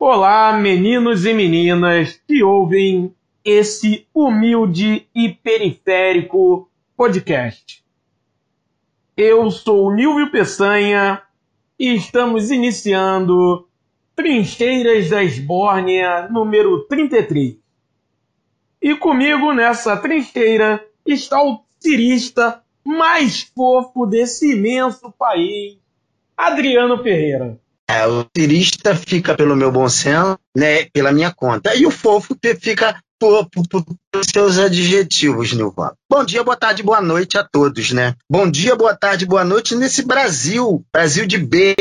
Olá, meninos e meninas que ouvem esse humilde e periférico podcast. Eu sou Nilvio Peçanha e estamos iniciando Trincheiras da Esbórnia número 33. E comigo nessa trincheira está o cirista mais fofo desse imenso país, Adriano Ferreira. É, o cirista fica pelo meu bom senso, né, pela minha conta. E o fofo fica por, por, por seus adjetivos, Nilvan. Bom dia, boa tarde, boa noite a todos, né? Bom dia, boa tarde, boa noite nesse Brasil. Brasil de B,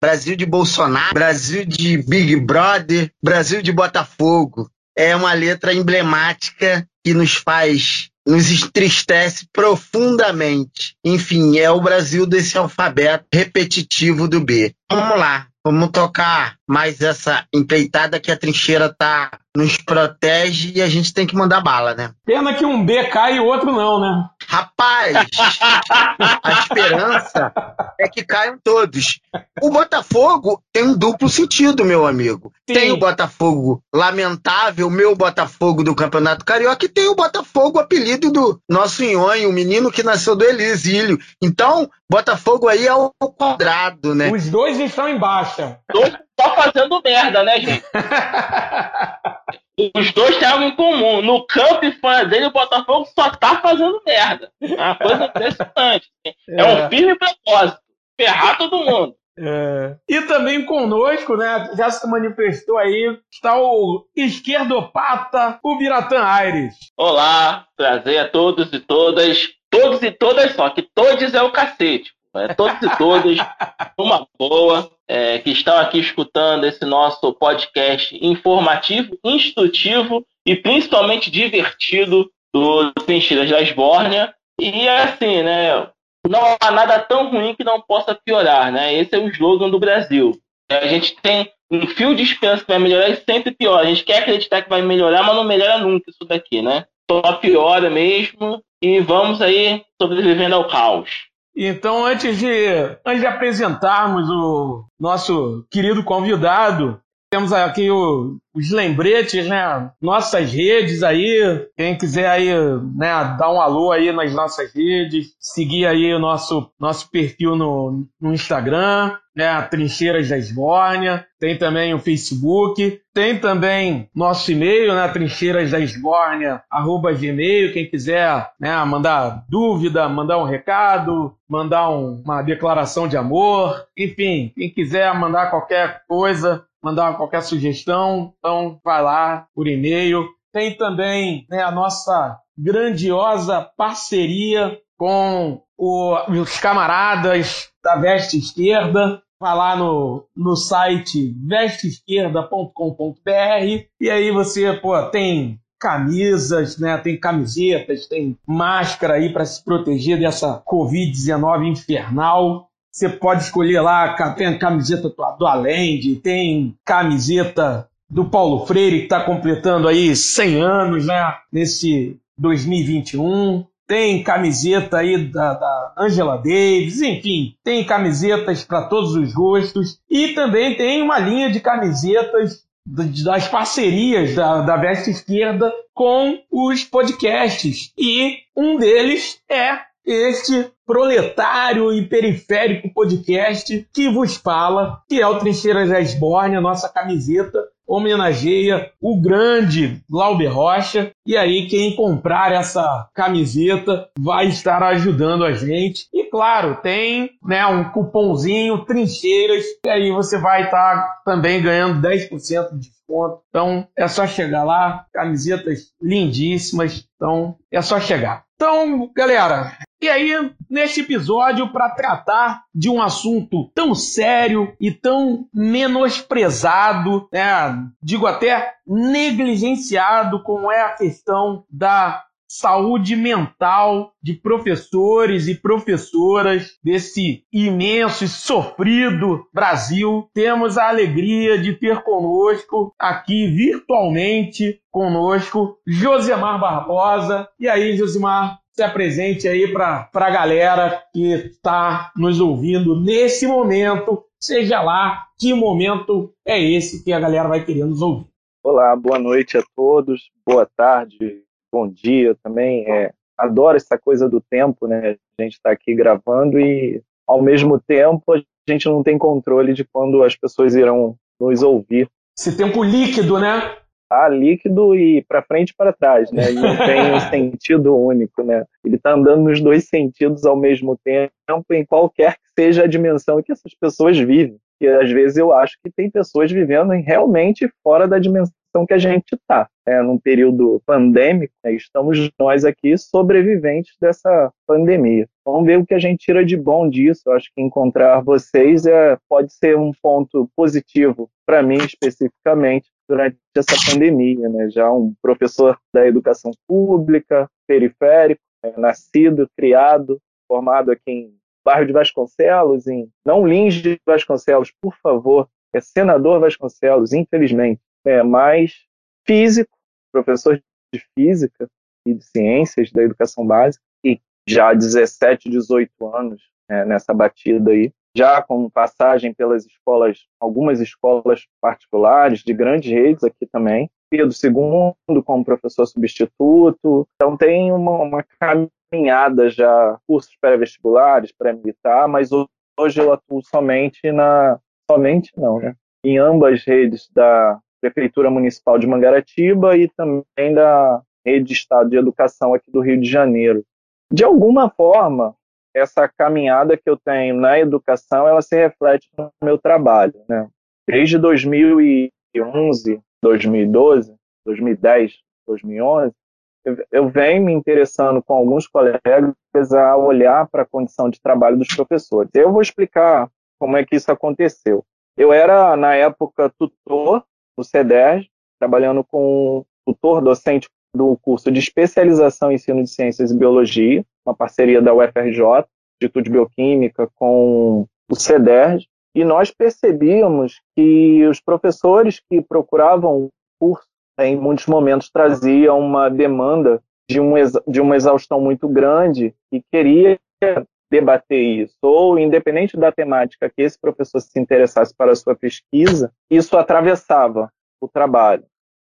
Brasil de Bolsonaro, Brasil de Big Brother, Brasil de Botafogo. É uma letra emblemática que nos faz nos entristece profundamente. Enfim, é o Brasil desse alfabeto repetitivo do B. Vamos lá, vamos tocar mais essa empreitada que a trincheira tá nos protege e a gente tem que mandar bala, né? Pena que um B cai e o outro não, né? Rapaz, a esperança é que caiam todos. O Botafogo tem um duplo sentido, meu amigo. Sim. Tem o Botafogo lamentável, meu Botafogo do Campeonato Carioca, e tem o Botafogo, apelido do nosso Nhonho, o menino que nasceu do exílio. Então, Botafogo aí é o quadrado, né? Os dois estão em baixa. Dois só fazendo merda, né, gente? Os dois têm algo em comum. No campo e fora dele, o Botafogo só tá fazendo merda. É uma coisa impressionante. É, é um firme propósito. Ferrar todo mundo. É. E também conosco, né? Já se manifestou aí, está o esquerdopata, o Biratã Aires. Olá, prazer a todos e todas. Todos e todas só, que todos é o cacete. É, todos e todas, uma boa, é, que estão aqui escutando esse nosso podcast informativo, instrutivo e principalmente divertido do Trincheiras da Esbórnia. E é assim, né? Não há nada tão ruim que não possa piorar, né? Esse é o slogan do Brasil. A gente tem um fio de esperança que vai melhorar e sempre piora. A gente quer acreditar que vai melhorar, mas não melhora nunca isso daqui, né? Só piora mesmo e vamos aí sobrevivendo ao caos. Então, antes de, antes de apresentarmos o nosso querido convidado, temos aqui o, os lembretes, né? Nossas redes aí. Quem quiser aí, né, dar um alô aí nas nossas redes, seguir aí o nosso, nosso perfil no, no Instagram, né? Trincheiras da Esbórnia. Tem também o Facebook. Tem também nosso e-mail, né? Trincheiras da Esbórnia, arroba gmail. Quem quiser, né, mandar dúvida, mandar um recado, mandar um, uma declaração de amor. Enfim, quem quiser mandar qualquer coisa, mandar qualquer sugestão, então vai lá por e-mail. Tem também né, a nossa grandiosa parceria com o, os camaradas da Veste Esquerda. Vai lá no, no site vesteesquerda.com.br e aí você pô, tem camisas, né? Tem camisetas, tem máscara aí para se proteger dessa Covid-19 infernal. Você pode escolher lá, tem camiseta do Alende, tem camiseta do Paulo Freire, que está completando aí 100 anos, né? Nesse 2021. Tem camiseta aí da, da Angela Davis, enfim, tem camisetas para todos os gostos. E também tem uma linha de camisetas das parcerias da, da Veste Esquerda com os podcasts. E um deles é este proletário e periférico podcast que vos fala, que é o Trincheiras da Esbórnia, nossa camiseta homenageia o grande Glauber Rocha. E aí, quem comprar essa camiseta vai estar ajudando a gente. E claro, tem né, um cupomzinho Trincheiras, e aí você vai estar também ganhando 10% de desconto. Então é só chegar lá, camisetas lindíssimas. Então é só chegar. Então, galera, e aí, neste episódio, para tratar de um assunto tão sério e tão menosprezado, né, digo até negligenciado, como é a questão da saúde mental de professores e professoras desse imenso e sofrido Brasil. Temos a alegria de ter conosco aqui virtualmente conosco Josemar Barbosa. E aí, Josemar, se apresente aí para a galera que está nos ouvindo nesse momento seja lá que momento é esse que a galera vai querer nos ouvir. Olá, boa noite a todos, boa tarde, bom dia também. É, adoro essa coisa do tempo, né? A gente está aqui gravando e, ao mesmo tempo, a gente não tem controle de quando as pessoas irão nos ouvir. Esse tempo líquido, né? Tá líquido e para frente e para trás, né? E não tem um sentido único, né? Ele está andando nos dois sentidos ao mesmo tempo, em qualquer que seja a dimensão que essas pessoas vivem. E às vezes eu acho que tem pessoas vivendo realmente fora da dimensão que a gente está. É, num período pandêmico, né, estamos nós aqui sobreviventes dessa pandemia. Vamos ver o que a gente tira de bom disso. Eu acho que encontrar vocês é, pode ser um ponto positivo para mim especificamente durante essa pandemia. Né? Já um professor da educação pública, periférico, é, nascido, criado, formado aqui em bairro de Vasconcelos, em não Lins de Vasconcelos, por favor, é senador Vasconcelos, infelizmente é, mais físico, professor de física e de ciências da educação básica, e já há 17, 18 anos é, nessa batida aí, já com passagem pelas escolas, algumas escolas particulares, de grandes redes aqui também, Pedro II como professor substituto, então tem uma, uma caminhada já, cursos pré-vestibulares, pré-militar, mas hoje eu atuo somente na, somente não, né? Em ambas redes da Prefeitura Municipal de Mangaratiba e também da Rede de Estado de Educação aqui do Rio de Janeiro. De alguma forma, essa caminhada que eu tenho na educação, ela se reflete no meu trabalho, né? Desde 2011, 2012, 2010, 2011, eu venho me interessando com alguns colegas a olhar para a condição de trabalho dos professores. Eu vou explicar como é que isso aconteceu. Eu era, na época, tutor no CEDERJ, trabalhando com tutor docente do curso de especialização em ensino de ciências e biologia, uma parceria da UFRJ, Instituto de Bioquímica, com o CEDERJ, e nós percebíamos que os professores que procuravam o curso, em muitos momentos, traziam uma demanda de, um, de uma exaustão muito grande e queria debater isso, ou independente da temática que esse professor se interessasse para a sua pesquisa, isso atravessava o trabalho.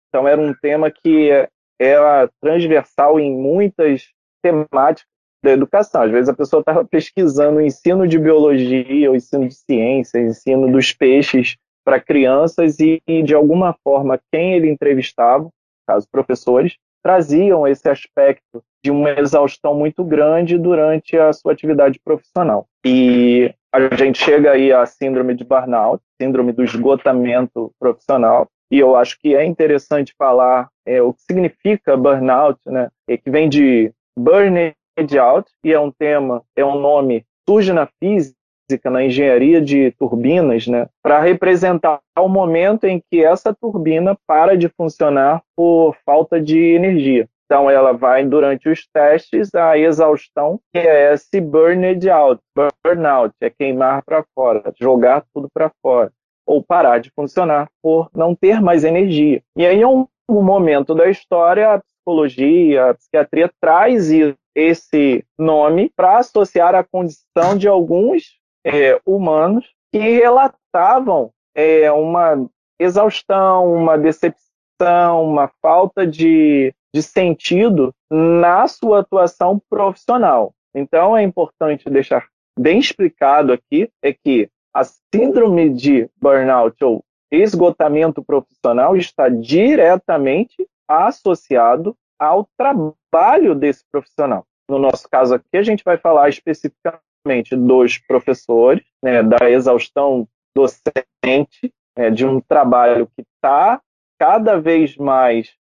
Então era um tema que era transversal em muitas temáticas da educação. Às vezes a pessoa estava pesquisando o ensino de biologia, o ensino de ciência, o ensino dos peixes para crianças e, de alguma forma, quem ele entrevistava, caso professores, traziam esse aspecto de uma exaustão muito grande durante a sua atividade profissional. E a gente chega aí à síndrome de burnout, síndrome do esgotamento profissional, e eu acho que é interessante falar é, o que significa burnout, né? É que vem de burn out, e é um tema, é um nome, surge na física, na engenharia de turbinas, né, para representar o momento em que essa turbina para de funcionar por falta de energia. Então ela vai durante os testes a exaustão, que é esse burned out, burnout, é queimar para fora, jogar tudo para fora, ou parar de funcionar por não ter mais energia. E aí um, um momento da história, a psicologia, a psiquiatria traz esse nome para associar a condição de alguns é, humanos que relatavam é, uma exaustão, uma decepção, uma falta de, de sentido na sua atuação profissional. Então é importante deixar bem explicado aqui é que a síndrome de burnout ou esgotamento profissional está diretamente associado ao trabalho desse profissional. No nosso caso aqui, a gente vai falar especificamente dos professores, né, da exaustão docente, né, de um trabalho que está cada vez mais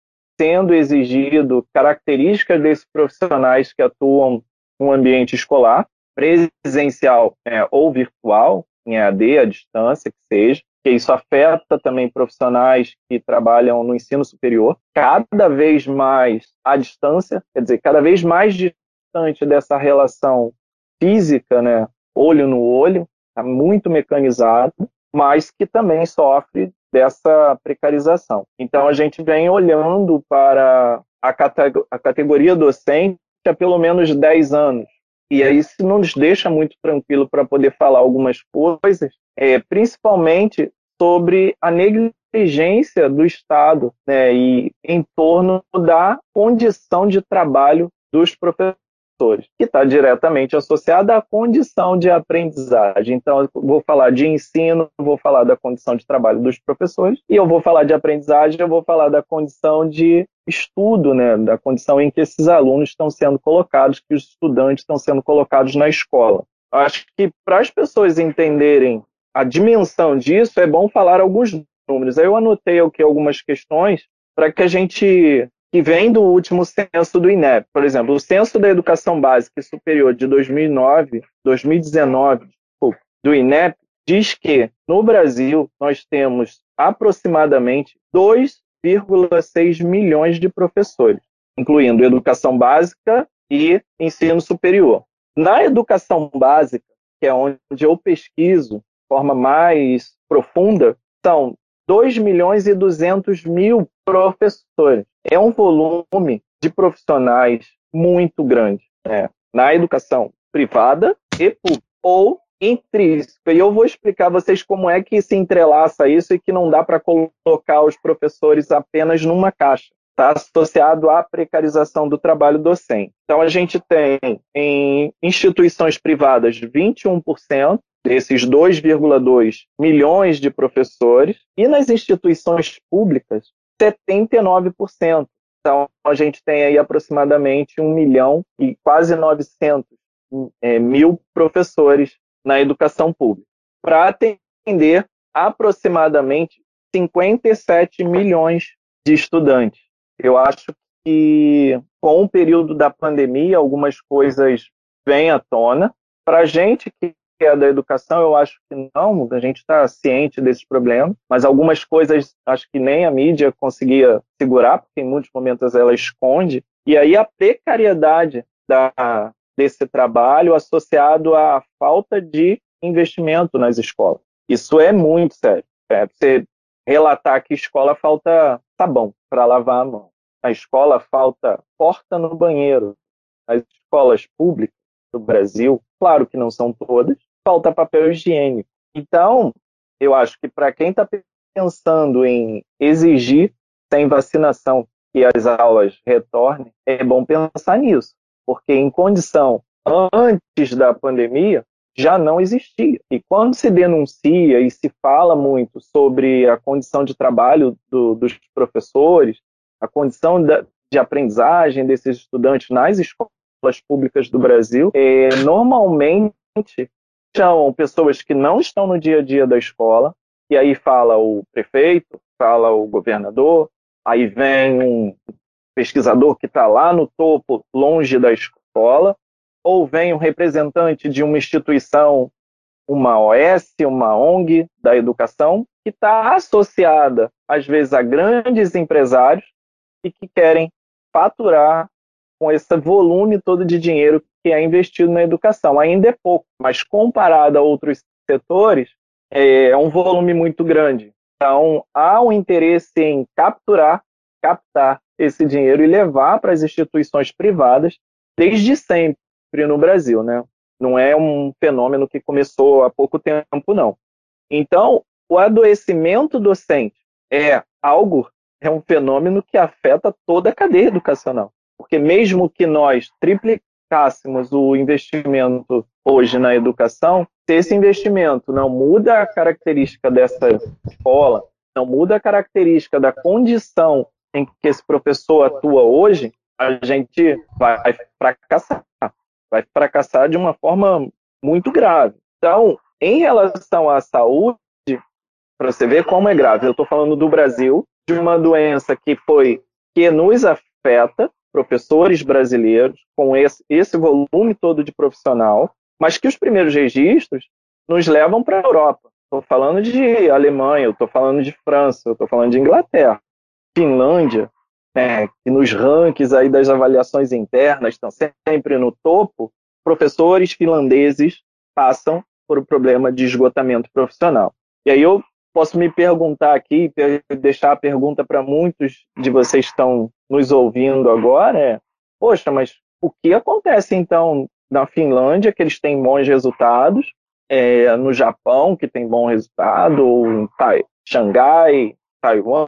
sendo exigido características desses profissionais que atuam no ambiente escolar, presencial né, ou virtual, em AD, à distância, que seja, que isso afeta também profissionais que trabalham no ensino superior, cada vez mais à distância, quer dizer, cada vez mais distante dessa relação física, né, olho no olho, está muito mecanizado, mas que também sofre dessa precarização. Então a gente vem olhando para a, a categoria docente há pelo menos 10 anos e aí isso nos deixa muito tranquilo para poder falar algumas coisas, é, principalmente sobre a negligência do Estado né, e em torno da condição de trabalho dos professores que está diretamente associada à condição de aprendizagem. Então, vou falar de ensino, vou falar da condição de trabalho dos professores, e eu vou falar de aprendizagem, eu vou falar da condição de estudo, né, da condição em que esses alunos estão sendo colocados, que os estudantes estão sendo colocados na escola. Acho que para as pessoas entenderem a dimensão disso, é bom falar alguns números. Aí eu anotei aqui algumas questões para que a gente que vem do último censo do INEP. Por exemplo, o censo da educação básica e superior de 2009, 2019, do INEP, diz que no Brasil nós temos aproximadamente 2,6 milhões de professores, incluindo educação básica e ensino superior. Na educação básica, que é onde eu pesquiso de forma mais profunda, são 2 milhões e 200 mil professores. É um volume de profissionais muito grande né? na educação privada e pública, ou intrínseca. E eu vou explicar a vocês como é que se entrelaça isso e que não dá para colocar os professores apenas numa caixa. Está associado à precarização do trabalho docente. Então, a gente tem em instituições privadas 21%, desses 2,2 milhões de professores, e nas instituições públicas, 79%. Então, a gente tem aí aproximadamente 1 milhão e quase 900 é, mil professores na educação pública, para atender aproximadamente 57 milhões de estudantes. Eu acho que com o período da pandemia, algumas coisas vêm à tona. Para a gente que é da educação, eu acho que não, a gente está ciente desses problemas, mas algumas coisas acho que nem a mídia conseguia segurar, porque em muitos momentos ela esconde, e aí a precariedade da, desse trabalho associado à falta de investimento nas escolas. Isso é muito sério. É, você relatar que escola falta sabão para lavar a mão. Na escola falta porta no banheiro. As escolas públicas do Brasil, claro que não são todas, falta papel higiênico. Então, eu acho que para quem está pensando em exigir sem vacinação que as aulas retornem, é bom pensar nisso, porque em condição antes da pandemia já não existia. E quando se denuncia e se fala muito sobre a condição de trabalho do, dos professores, a condição da, de aprendizagem desses estudantes nas escolas públicas do Brasil, é, normalmente são pessoas que não estão no dia a dia da escola, e aí fala o prefeito, fala o governador, aí vem um pesquisador que está lá no topo, longe da escola, ou vem um representante de uma instituição, uma OS, uma ONG da educação, que está associada, às vezes, a grandes empresários e que querem faturar com esse volume todo de dinheiro que é investido na educação. Ainda é pouco, mas comparado a outros setores, é um volume muito grande. Então, há um interesse em capturar, captar esse dinheiro e levar para as instituições privadas desde sempre no Brasil, né? Não é um fenômeno que começou há pouco tempo, não. Então, o adoecimento docente é algo, é um fenômeno que afeta toda a cadeia educacional. Porque mesmo que nós triplicássemos o investimento hoje na educação, se esse investimento não muda a característica dessa escola, não muda a característica da condição em que esse professor atua hoje, a gente vai fracassar. Vai fracassar de uma forma muito grave. Então, em relação à saúde, para você ver como é grave, eu estou falando do Brasil, de uma doença que foi que nos afeta, professores brasileiros, com esse, esse volume todo de profissional, mas que os primeiros registros nos levam para a Europa. Estou falando de Alemanha, estou falando de França, estou falando de Inglaterra, Finlândia, né, que nos rankings aí das avaliações internas estão sempre no topo, professores finlandeses passam por um problema de esgotamento profissional. E aí eu posso me perguntar aqui, deixar a pergunta para muitos de vocês que estão nos ouvindo agora, é, poxa, mas o que acontece então na Finlândia, que eles têm bons resultados, é, no Japão, que tem bom resultado, ou em tai, Xangai, Taiwan,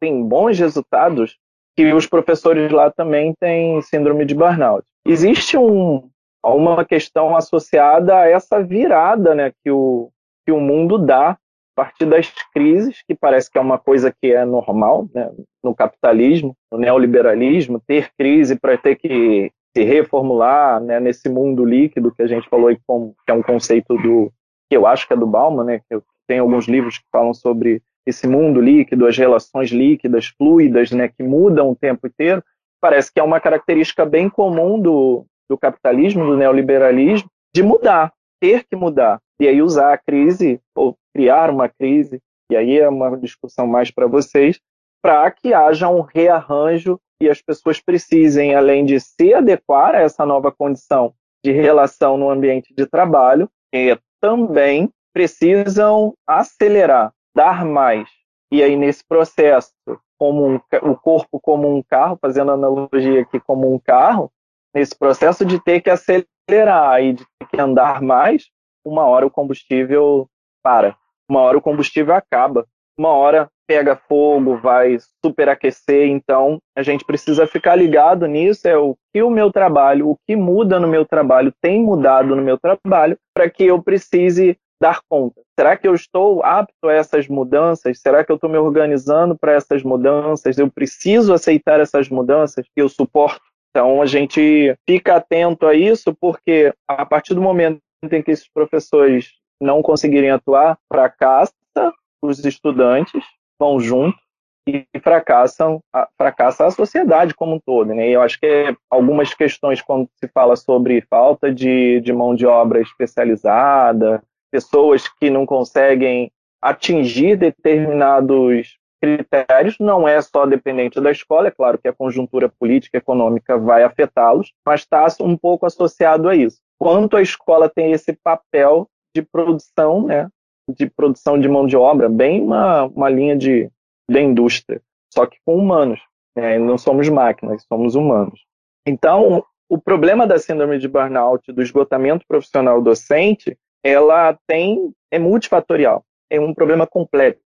tem bons resultados, que os professores lá também têm síndrome de burnout. Existe um, uma questão associada a essa virada né, que, o, que o mundo dá partir das crises, que parece que é uma coisa que é normal né, no capitalismo, no neoliberalismo, ter crise para ter que se reformular né, nesse mundo líquido que a gente falou aí, que é um conceito do que eu acho que é do Bauman, né, que tem alguns livros que falam sobre esse mundo líquido, as relações líquidas, fluidas, né, que mudam o tempo inteiro. Parece que é uma característica bem comum do, do capitalismo, do neoliberalismo, de mudar, ter que mudar. E aí usar a crise, ou criar uma crise, e aí é uma discussão mais para vocês, para que haja um rearranjo e as pessoas precisem, além de se adequar a essa nova condição de relação no ambiente de trabalho, é, também precisam acelerar, dar mais. E aí, nesse processo, como um, o corpo como um carro, fazendo analogia aqui como um carro, nesse processo de ter que acelerar e de ter que andar mais, uma hora o combustível para, uma hora o combustível acaba, uma hora pega fogo, vai superaquecer, então a gente precisa ficar ligado nisso, é o que o meu trabalho, o que muda no meu trabalho, tem mudado no meu trabalho, para que eu precise dar conta. Será que eu estou apto a essas mudanças? Será que eu estou me organizando para essas mudanças? Eu preciso aceitar essas mudanças eu suporto? Então a gente fica atento a isso, porque a partir do momento em que esses professores não conseguirem atuar, fracassa os estudantes, vão junto e fracassam, fracassa a sociedade como um todo. Né? E eu acho que algumas questões, quando se fala sobre falta de, de mão de obra especializada, pessoas que não conseguem atingir determinados critérios, não é só dependente da escola, é claro que a conjuntura política e econômica vai afetá-los, mas está um pouco associado a isso. Quanto a escola tem esse papel de produção né, de produção de mão de obra, bem uma, uma linha de, de indústria, só que com humanos. Né? Não somos máquinas, somos humanos. Então, o problema da síndrome de burnout, do esgotamento profissional docente, ela tem é multifatorial, é um problema complexo,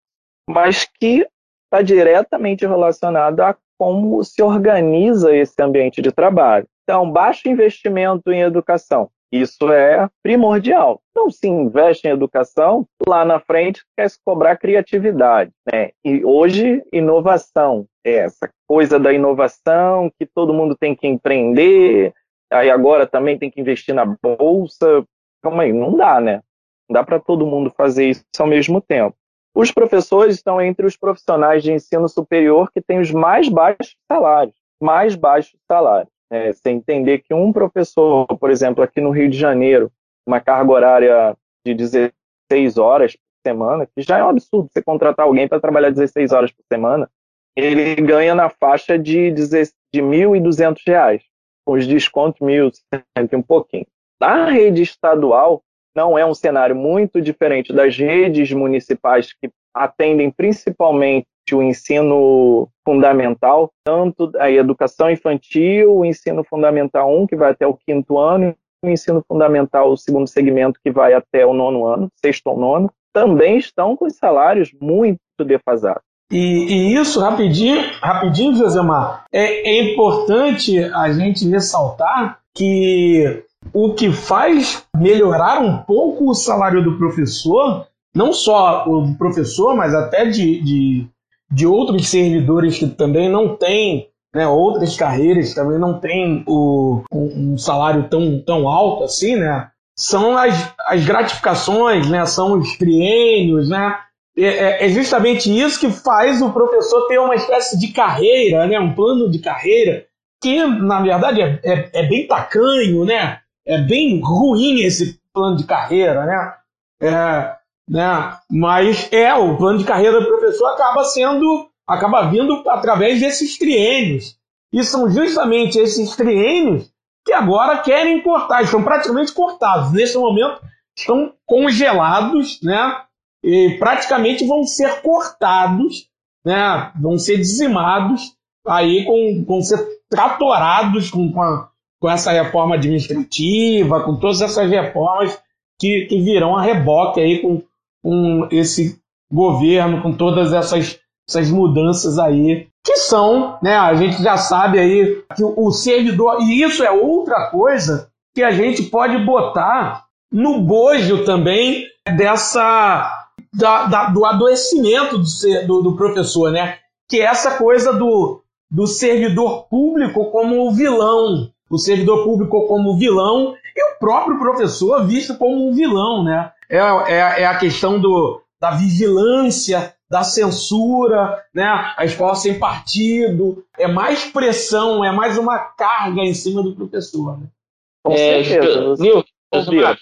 mas que está diretamente relacionado a como se organiza esse ambiente de trabalho. Então, baixo investimento em educação, isso é primordial. Não se investe em educação, lá na frente quer se cobrar criatividade. Né? E hoje, inovação. É essa coisa da inovação, que todo mundo tem que empreender, aí agora também tem que investir na bolsa. Calma aí, não dá, né? Não dá para todo mundo fazer isso ao mesmo tempo. Os professores estão entre os profissionais de ensino superior que têm os mais baixos salários. Mais baixos salários. É, você entender que um professor, por exemplo, aqui no Rio de Janeiro, uma carga horária de 16 horas por semana, que já é um absurdo você contratar alguém para trabalhar 16 horas por semana, ele ganha na faixa de, de R$ 1.200, com os descontos R$ 1.100 e um pouquinho. Na rede estadual, não é um cenário muito diferente das redes municipais que atendem principalmente o ensino fundamental, tanto a educação infantil, o ensino fundamental 1, que vai até o quinto ano, e o ensino fundamental, o segundo segmento, que vai até o nono ano, sexto ou nono, também estão com salários muito defasados. E, e, isso, rapidinho, rapidinho, Josemar, é, é importante a gente ressaltar que o que faz melhorar um pouco o salário do professor, não só o professor, mas até de, de de outros servidores que também não têm né, outras carreiras também não têm o, um, salário tão, tão alto assim, né? São as, as gratificações, né? São os triênios, né? É, é, justamente isso que faz o professor ter uma espécie de carreira, né? Um plano de carreira que, na verdade, é, é, é bem tacanho, né? É bem ruim esse plano de carreira, né? É, né? Mas é, o plano de carreira do professor acaba sendo, acaba vindo através desses triênios. E são justamente esses triênios que agora querem cortar, estão praticamente cortados. Nesse momento estão congelados, né? E praticamente vão ser cortados, né? Vão ser dizimados, aí com, vão ser tratorados com, com, a, com essa reforma administrativa, com todas essas reformas que, que virão a reboque aí com, com esse governo, com todas essas, essas mudanças aí, que são, né, a gente já sabe aí que o servidor, e isso é outra coisa que a gente pode botar no bojo também dessa da, da, do adoecimento do, do, do, professor, né? Que é essa coisa do, do servidor público como o vilão, o servidor público como vilão e o próprio professor visto como um vilão, né? É, é, é a questão do, da vigilância, da censura, né? A escola sem partido, é mais pressão, é mais uma carga em cima do professor. Né? Com é, certeza. Nil,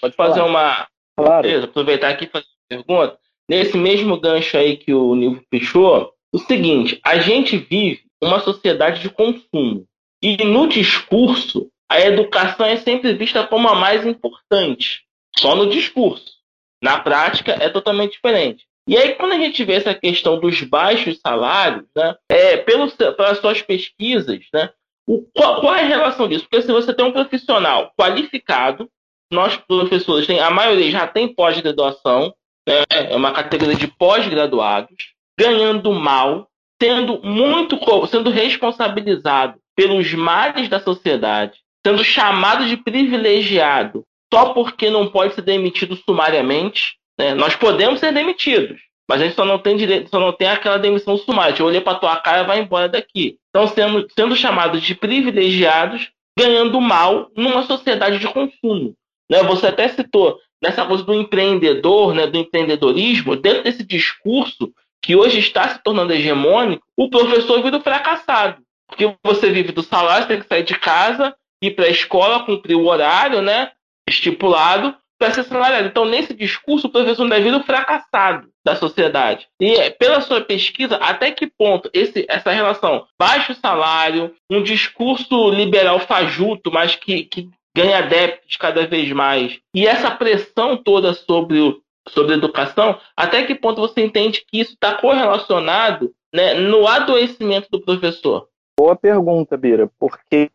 pode fazer uma. Claro. Beleza, aproveitar aqui e fazer uma pergunta. Nesse mesmo gancho aí que o Nil fechou, o seguinte: a gente vive uma sociedade de consumo. E no discurso, a educação é sempre vista como a mais importante. Só no discurso. Na prática, é totalmente diferente. E aí, quando a gente vê essa questão dos baixos salários, né, é, pelos, pelas suas pesquisas, né, o, qual, qual, é a relação disso? Porque se você tem um profissional qualificado, nós professores, tem, a maioria já tem pós-graduação, né, é uma categoria de pós-graduados, ganhando mal, sendo muito sendo responsabilizado pelos males da sociedade, sendo chamado de privilegiado só porque não pode ser demitido sumariamente. Né? Nós podemos ser demitidos, mas a gente só não tem direito, só não tem aquela demissão sumária. Eu olhei para tua cara e vai embora daqui. Então, sendo, sendo chamados de privilegiados, ganhando mal numa sociedade de consumo. Né? Você até citou nessa coisa do empreendedor, né, do empreendedorismo, dentro desse discurso que hoje está se tornando hegemônico, o professor vira o fracassado. Porque você vive do salário, você tem que sair de casa, ir para a escola, cumprir o horário né, estipulado para ser salariado. Então, nesse discurso, o professor deve vir o fracassado da sociedade. E pela sua pesquisa, até que ponto esse, essa relação baixo salário, um discurso liberal fajuto, mas que, que ganha adeptos cada vez mais, e essa pressão toda sobre, sobre educação, até que ponto você entende que isso está correlacionado né, no adoecimento do professor? Boa pergunta, Bira, porque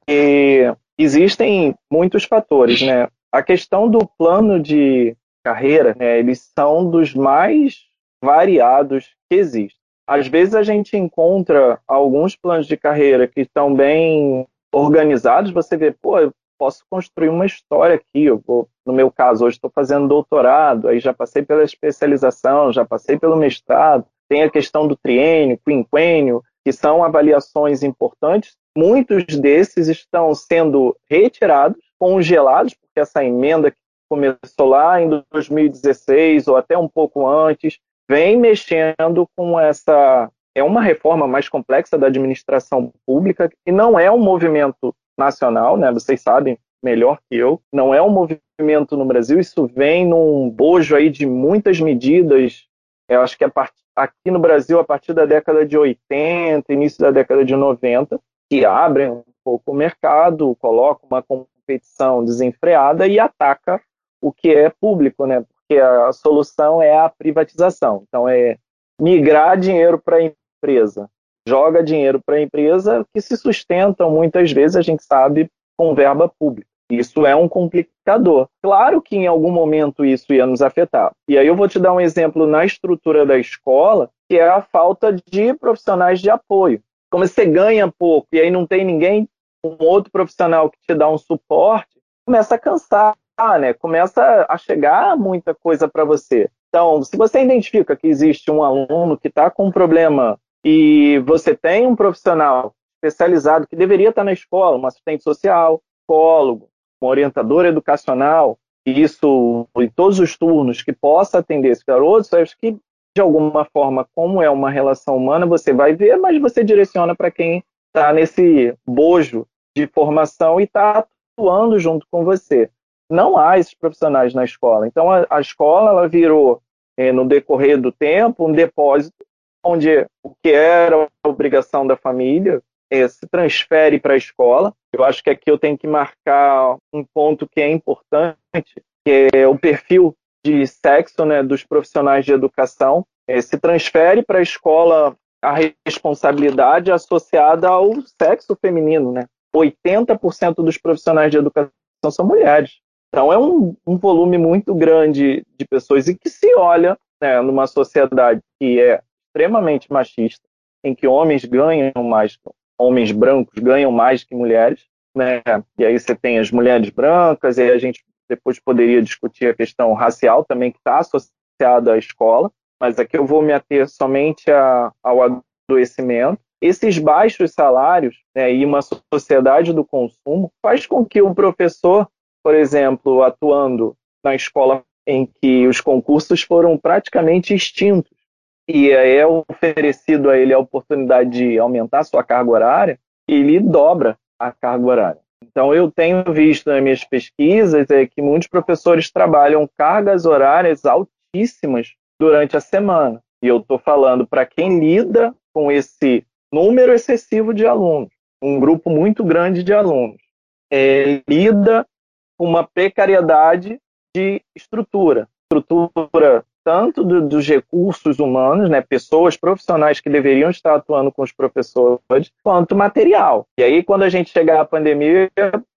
existem muitos fatores, né? A questão do plano de carreira, né, eles são dos mais variados que existem. Às vezes a gente encontra alguns planos de carreira que estão bem organizados, você vê, pô, eu posso construir uma história aqui. Eu vou, no meu caso, hoje estou fazendo doutorado, aí já passei pela especialização, já passei pelo mestrado, tem a questão do triênio, quinquênio, que são avaliações importantes. Muitos desses estão sendo retirados, congelados, porque essa emenda que começou lá em 2016 ou até um pouco antes, vem mexendo com essa. É uma reforma mais complexa da administração pública e não é um movimento nacional, né? Vocês sabem melhor que eu. Não é um movimento no Brasil. Isso vem num bojo aí de muitas medidas. Eu acho que a part aqui no Brasil, a partir da década de 80, início da década de 90, que abrem um pouco o mercado, colocam uma competição desenfreada e ataca o que é público, né? Porque a solução é a privatização. Então é migrar dinheiro para a empresa, joga dinheiro para a empresa que se sustentam muitas vezes, a gente sabe, com verba pública. Isso é um complicador. Claro que em algum momento isso ia nos afetar. E aí eu vou te dar um exemplo na estrutura da escola, que é a falta de profissionais de apoio. Como você ganha pouco e aí não tem ninguém, um outro profissional que te dá um suporte, começa a cansar, né? Começa a chegar muita coisa para você. Então, se você identifica que existe um aluno que está com um problema e você tem um profissional especializado que deveria estar na escola, um assistente social, psicólogo, um orientador educacional, isso em todos os turnos, que possa atender esses garotos, acho que de alguma forma, como é uma relação humana, você vai ver, mas você direciona para quem está nesse bojo de formação e está atuando junto com você. Não há esses profissionais na escola. Então, a, a escola ela virou, eh, no decorrer do tempo, um depósito onde o que era a obrigação da família é, se transfere para a escola. Eu acho que aqui eu tenho que marcar um ponto que é importante, que é o perfil de sexo né, dos profissionais de educação. É, se transfere para a escola a responsabilidade associada ao sexo feminino, né? 80% dos profissionais de educação são mulheres. Então é um, um volume muito grande de pessoas e que se olha né, numa sociedade que é extremamente machista, em que homens ganham mais, homens brancos ganham mais que mulheres, né? E aí você tem as mulheres brancas, e aí a gente depois poderia discutir a questão racial também que está associada à escola, mas aqui eu vou me ater somente a, ao adoecimento. Esses baixos salários né, e uma sociedade do consumo faz com que o professor, por exemplo, atuando na escola em que os concursos foram praticamente extintos e é oferecido a ele a oportunidade de aumentar sua carga horária, ele dobra a carga horária. Então, eu tenho visto nas minhas pesquisas é que muitos professores trabalham cargas horárias altíssimas durante a semana. E eu estou falando para quem lida com esse número excessivo de alunos, um grupo muito grande de alunos, é, lida com uma precariedade de estrutura, estrutura tanto do, dos recursos humanos, né, pessoas profissionais que deveriam estar atuando com os professores, quanto material. E aí, quando a gente chegar à pandemia,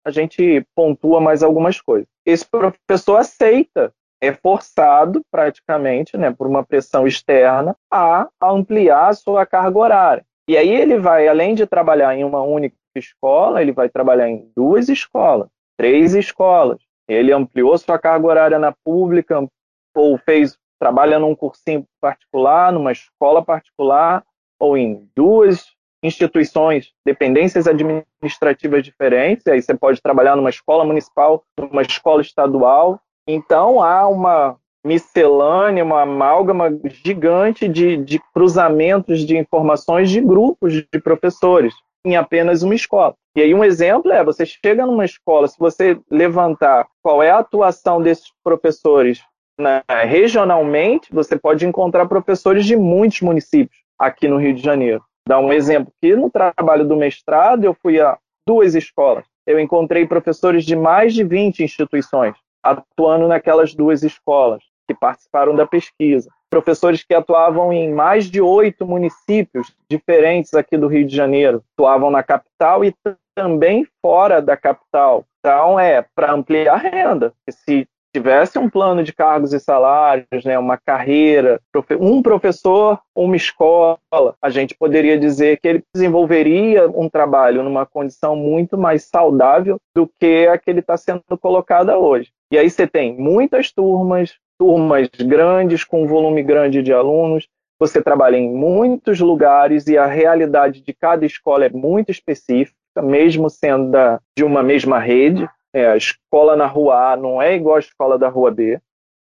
a gente pontua mais algumas coisas. Esse professor aceita, é forçado praticamente, né, por uma pressão externa, a ampliar a sua carga horária. E aí ele vai, além de trabalhar em uma única escola, ele vai trabalhar em duas escolas, três escolas. Ele ampliou sua carga horária na pública, ou fez trabalha num cursinho particular, numa escola particular, ou em duas instituições, dependências administrativas diferentes, aí você pode trabalhar numa escola municipal, numa escola estadual. Então há uma miscelânea, uma amálgama gigante de, de cruzamentos de informações de grupos de professores em apenas uma escola. E aí um exemplo é, você chega numa escola, se você levantar qual é a atuação desses professores né, regionalmente, você pode encontrar professores de muitos municípios aqui no Rio de Janeiro. Dá um exemplo que no trabalho do mestrado eu fui a duas escolas. Eu encontrei professores de mais de 20 instituições atuando naquelas duas escolas que participaram da pesquisa. Professores que atuavam em mais de oito municípios diferentes aqui do Rio de Janeiro, atuavam na capital e também fora da capital. Então, é para ampliar a renda. Se tivesse um plano de cargos e salários, né, uma carreira, um professor, uma escola, a gente poderia dizer que ele desenvolveria um trabalho numa condição muito mais saudável do que a que ele está sendo colocada hoje. E aí você tem muitas turmas, turmas grandes, com um volume grande de alunos, você trabalha em muitos lugares e a realidade de cada escola é muito específica, mesmo sendo da, de uma mesma rede. É, a escola na rua A não é igual à escola da rua B.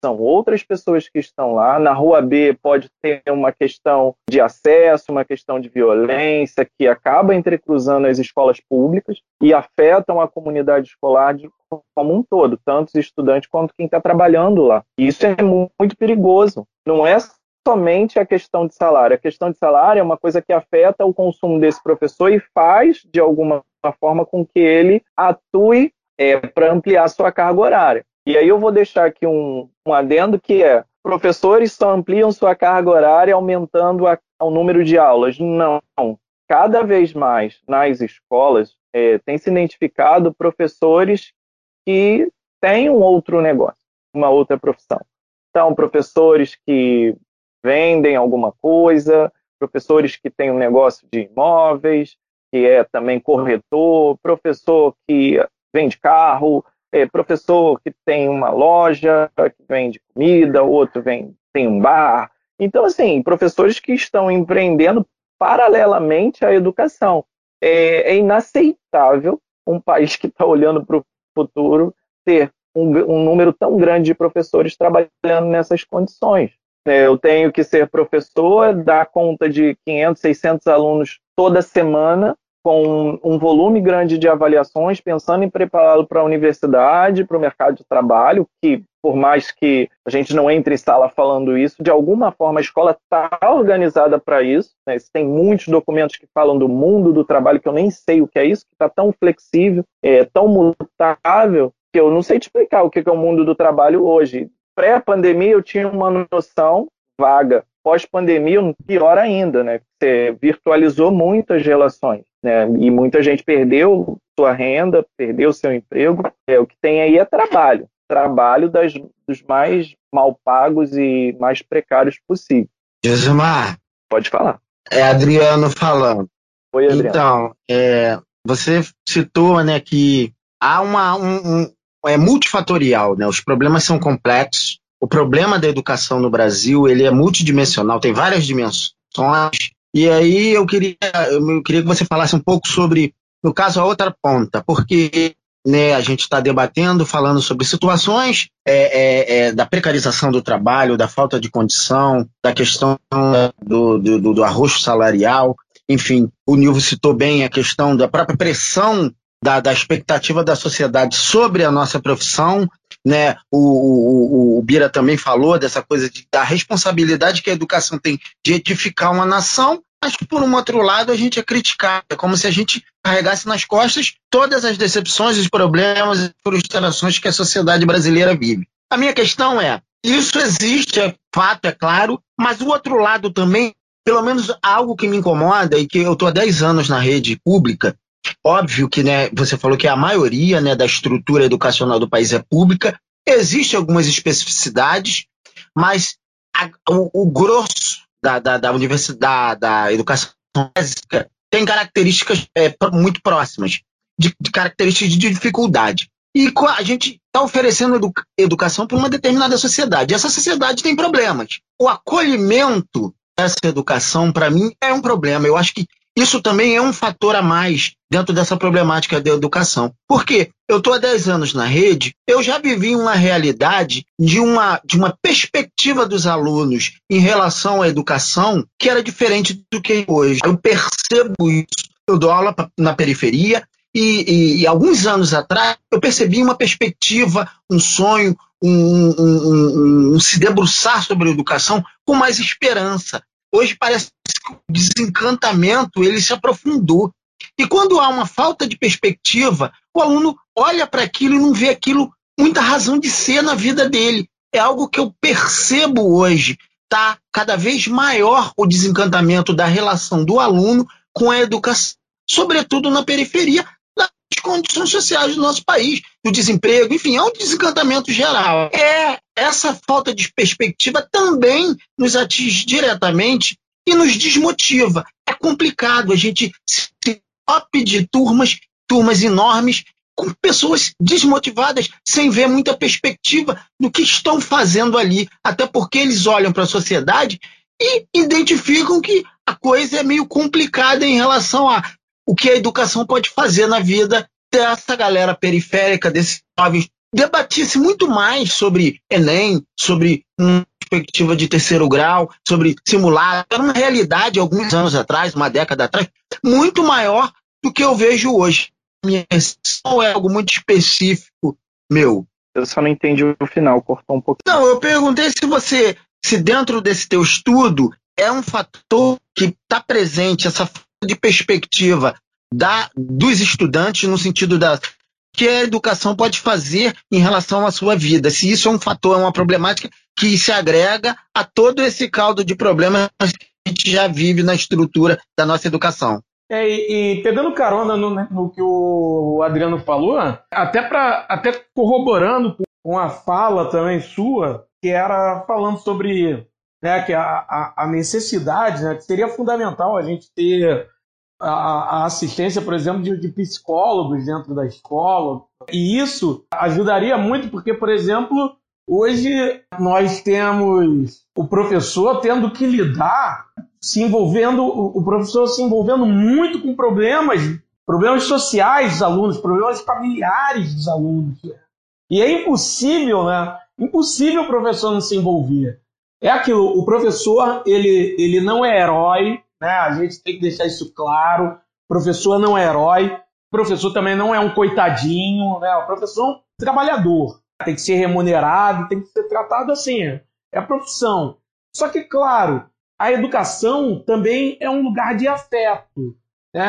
São outras pessoas que estão lá. Na rua B pode ter uma questão de acesso, uma questão de violência que acaba entrecruzando as escolas públicas e afetam a comunidade escolar de, como um todo, tanto os estudantes quanto quem está trabalhando lá. E isso é muito perigoso. Não é somente a questão de salário. A questão de salário é uma coisa que afeta o consumo desse professor e faz, de alguma forma, com que ele atue é, para ampliar sua carga horária. E aí eu vou deixar aqui um, um adendo que é professores só ampliam sua carga horária aumentando a, o número de aulas. Não. Cada vez mais nas escolas é, tem se identificado professores que têm um outro negócio, uma outra profissão. Então, professores que vendem alguma coisa, professores que têm um negócio de imóveis, que é também corretor, professor que vende carro, é, professor que tem uma loja, que vende comida, outro vem, tem um bar. Então, assim, professores que estão empreendendo paralelamente à educação. É, é inaceitável um país que está olhando para o futuro ter um, um, número tão grande de professores trabalhando nessas condições. É, eu tenho que ser professor, dar conta de 500, 600 alunos toda semana com um volume grande de avaliações, pensando em prepará-lo para a universidade, para o mercado de trabalho, que por mais que a gente não entre em sala falando isso, de alguma forma a escola está organizada para isso. Né? Tem muitos documentos que falam do mundo do trabalho, que eu nem sei o que é isso, que está tão flexível, é, tão mutável, que eu não sei te explicar o que é o mundo do trabalho hoje. Pré-pandemia eu tinha uma noção vaga. Pós-pandemia, pior ainda, né? Você virtualizou muitas relações né? E muita gente perdeu sua renda, perdeu seu emprego. É, o que tem aí é trabalho. Trabalho das, dos mais mal pagos e mais precários possível. Josimar. Pode falar. É Adriano falando. Oi, Adriano. Então, é, você citou né, que há uma, um, um, é multifatorial, né? Os problemas são complexos. O problema da educação no Brasil ele é multidimensional, tem várias dimensões. E aí eu queria, eu queria que você falasse um pouco sobre, no caso, a outra ponta, porque né, a gente está debatendo, falando sobre situações é, é, é, da precarização do trabalho, da falta de condição, da questão do, do, do arroxo salarial, enfim, o Nilvo citou bem a questão da própria pressão da, da expectativa da sociedade sobre a nossa profissão, né? O, o, o, Bira também falou dessa coisa de, da responsabilidade que a educação tem de edificar uma nação, mas por um outro lado a gente é criticado, é como se a gente carregasse nas costas todas as decepções, os problemas e frustrações que a sociedade brasileira vive. A minha questão é, isso existe, é fato, é claro, mas o outro lado também, pelo menos algo que me incomoda e que eu estou há 10 anos na rede pública, Óbvio que né, você falou que a maioria né, da estrutura educacional do país é pública, existem algumas especificidades, mas a, o, o, grosso da, da, da universidade, da educação básica, tem características é, muito próximas, de, de, características de dificuldade. E a gente está oferecendo edu educação para uma determinada sociedade. E essa sociedade tem problemas. O acolhimento dessa educação, para mim, é um problema. Eu acho que isso também é um fator a mais dentro dessa problemática da educação. Por quê? Eu estou há 10 anos na rede, eu já vivi uma realidade de uma, de uma perspectiva dos alunos em relação à educação que era diferente do que hoje. Eu percebo isso. Eu dou aula na periferia e, e, e alguns anos atrás eu percebi uma perspectiva, um sonho, um, um, um, um, se debruçar sobre a educação com mais esperança. Hoje parece que o desencantamento ele se aprofundou. E quando há uma falta de perspectiva, o aluno olha para aquilo e não vê aquilo muita razão de ser na vida dele. É algo que eu percebo hoje. Está cada vez maior o desencantamento da relação do aluno com a educação, sobretudo na periferia, condições sociais do nosso país, do desemprego, enfim, é um desencantamento geral. É essa falta de perspectiva também nos atinge diretamente e nos desmotiva. É complicado a gente se top de turmas, turmas enormes, com pessoas desmotivadas, sem ver muita perspectiva do que estão fazendo ali, até porque eles olham para a sociedade e identificam que a coisa é meio complicada em relação a o que a educação pode fazer na vida dessa galera periférica, desses jovens debatisse muito mais sobre Enem, sobre uma perspectiva de terceiro grau, sobre simulado. Era uma realidade alguns anos atrás, uma década atrás, muito maior do que eu vejo hoje. Minha questão é algo muito específico meu. Eu só não entendi o final, cortou um pouco. Não, eu perguntei se você, se dentro desse teu estudo é um fator que está presente, essa de perspectiva da, dos estudantes no sentido da que a educação pode fazer em relação à sua vida. Se isso é um fator, é uma problemática que se agrega a todo esse caldo de problemas que a gente já vive na estrutura da nossa educação. É, e, e, pegando carona no, no, que o Adriano falou, até para até corroborando com a fala também sua, que era falando sobre né, que a, a, necessidade, né, que seria fundamental a gente ter a, a assistência, por exemplo, de, de, psicólogos dentro da escola. E isso ajudaria muito, porque, por exemplo, hoje nós temos o professor tendo que lidar, se envolvendo, o professor se envolvendo muito com problemas, problemas sociais dos alunos, problemas familiares dos alunos. E é impossível, né? Impossível o professor não se envolver. É aquilo, o professor, ele, ele não é herói, né? A gente tem que deixar isso claro. O professor não é herói, o professor também não é um coitadinho, né? O professor é um trabalhador, tem que ser remunerado, tem que ser tratado assim. É a profissão. Só que, claro, a educação também é um lugar de afeto. Né?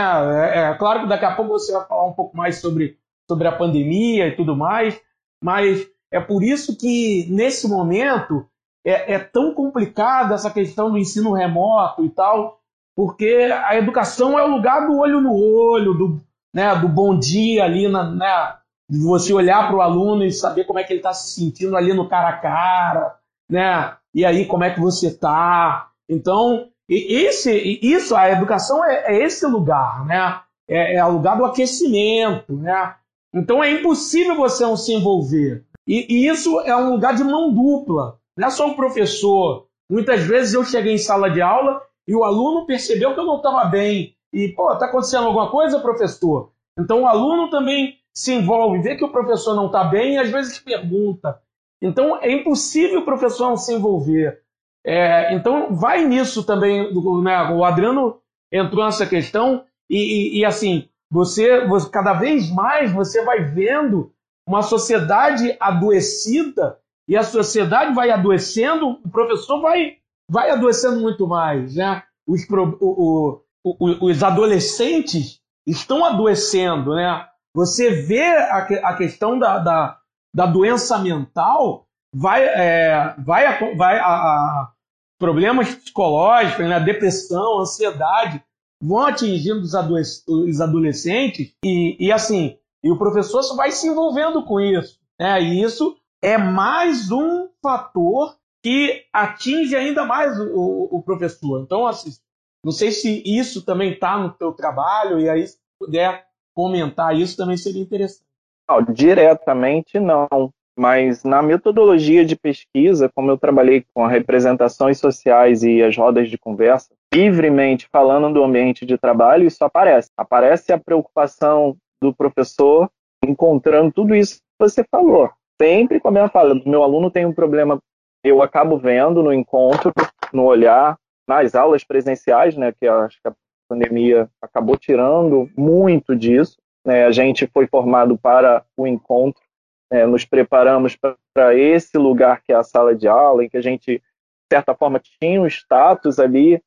É, é claro que daqui a pouco você vai falar um pouco mais sobre, sobre a pandemia e tudo mais, mas é por isso que, nesse momento, é, é tão complicada essa questão do ensino remoto e tal, porque a educação é o lugar do olho no olho, do, né, do bom dia ali, na, né, de você olhar para o aluno e saber como é que ele está se sentindo ali no cara a cara, né? E aí como é que você está? Então esse, isso, a educação é, é esse lugar, né? É, é o lugar do aquecimento, né? Então é impossível você não se envolver. E, e isso é um lugar de mão dupla. Não é só um professor. Muitas vezes eu cheguei em sala de aula e o aluno percebeu que eu não estava bem. E, pô, está acontecendo alguma coisa, professor? Então o aluno também se envolve, vê que o professor não está bem e às vezes pergunta. Então é impossível o professor não se envolver. É, então vai nisso também. Né? O Adriano entrou nessa questão e, e, e assim você, você, cada vez mais você vai vendo uma sociedade adoecida e a sociedade vai adoecendo, o professor vai, vai adoecendo muito mais. Né? Os, o, o, os adolescentes estão adoecendo. Né? Você vê a, a questão da, da, da, doença mental, vai, é, vai, vai a, a problemas psicológicos, né? depressão, ansiedade, vão atingindo os, os adolescentes e, e, assim, e o professor vai se envolvendo com isso. Né? E isso é mais um fator que atinge ainda mais o, o professor. Então, assim, não sei se isso também está no teu trabalho, e aí, se puder comentar isso, também seria interessante. Não, diretamente não, mas na metodologia de pesquisa, como eu trabalhei com representações sociais e as rodas de conversa, livremente falando do ambiente de trabalho, isso aparece. Aparece a preocupação do professor encontrando tudo isso que você falou. Sempre como eu falo, meu aluno tem um problema, eu acabo vendo no encontro, no olhar, nas aulas presenciais, né, que acho que a pandemia acabou tirando muito disso. Né, a gente foi formado para o encontro, né, nos preparamos para esse lugar que é a sala de aula, em que a gente, de certa forma, tinha um status ali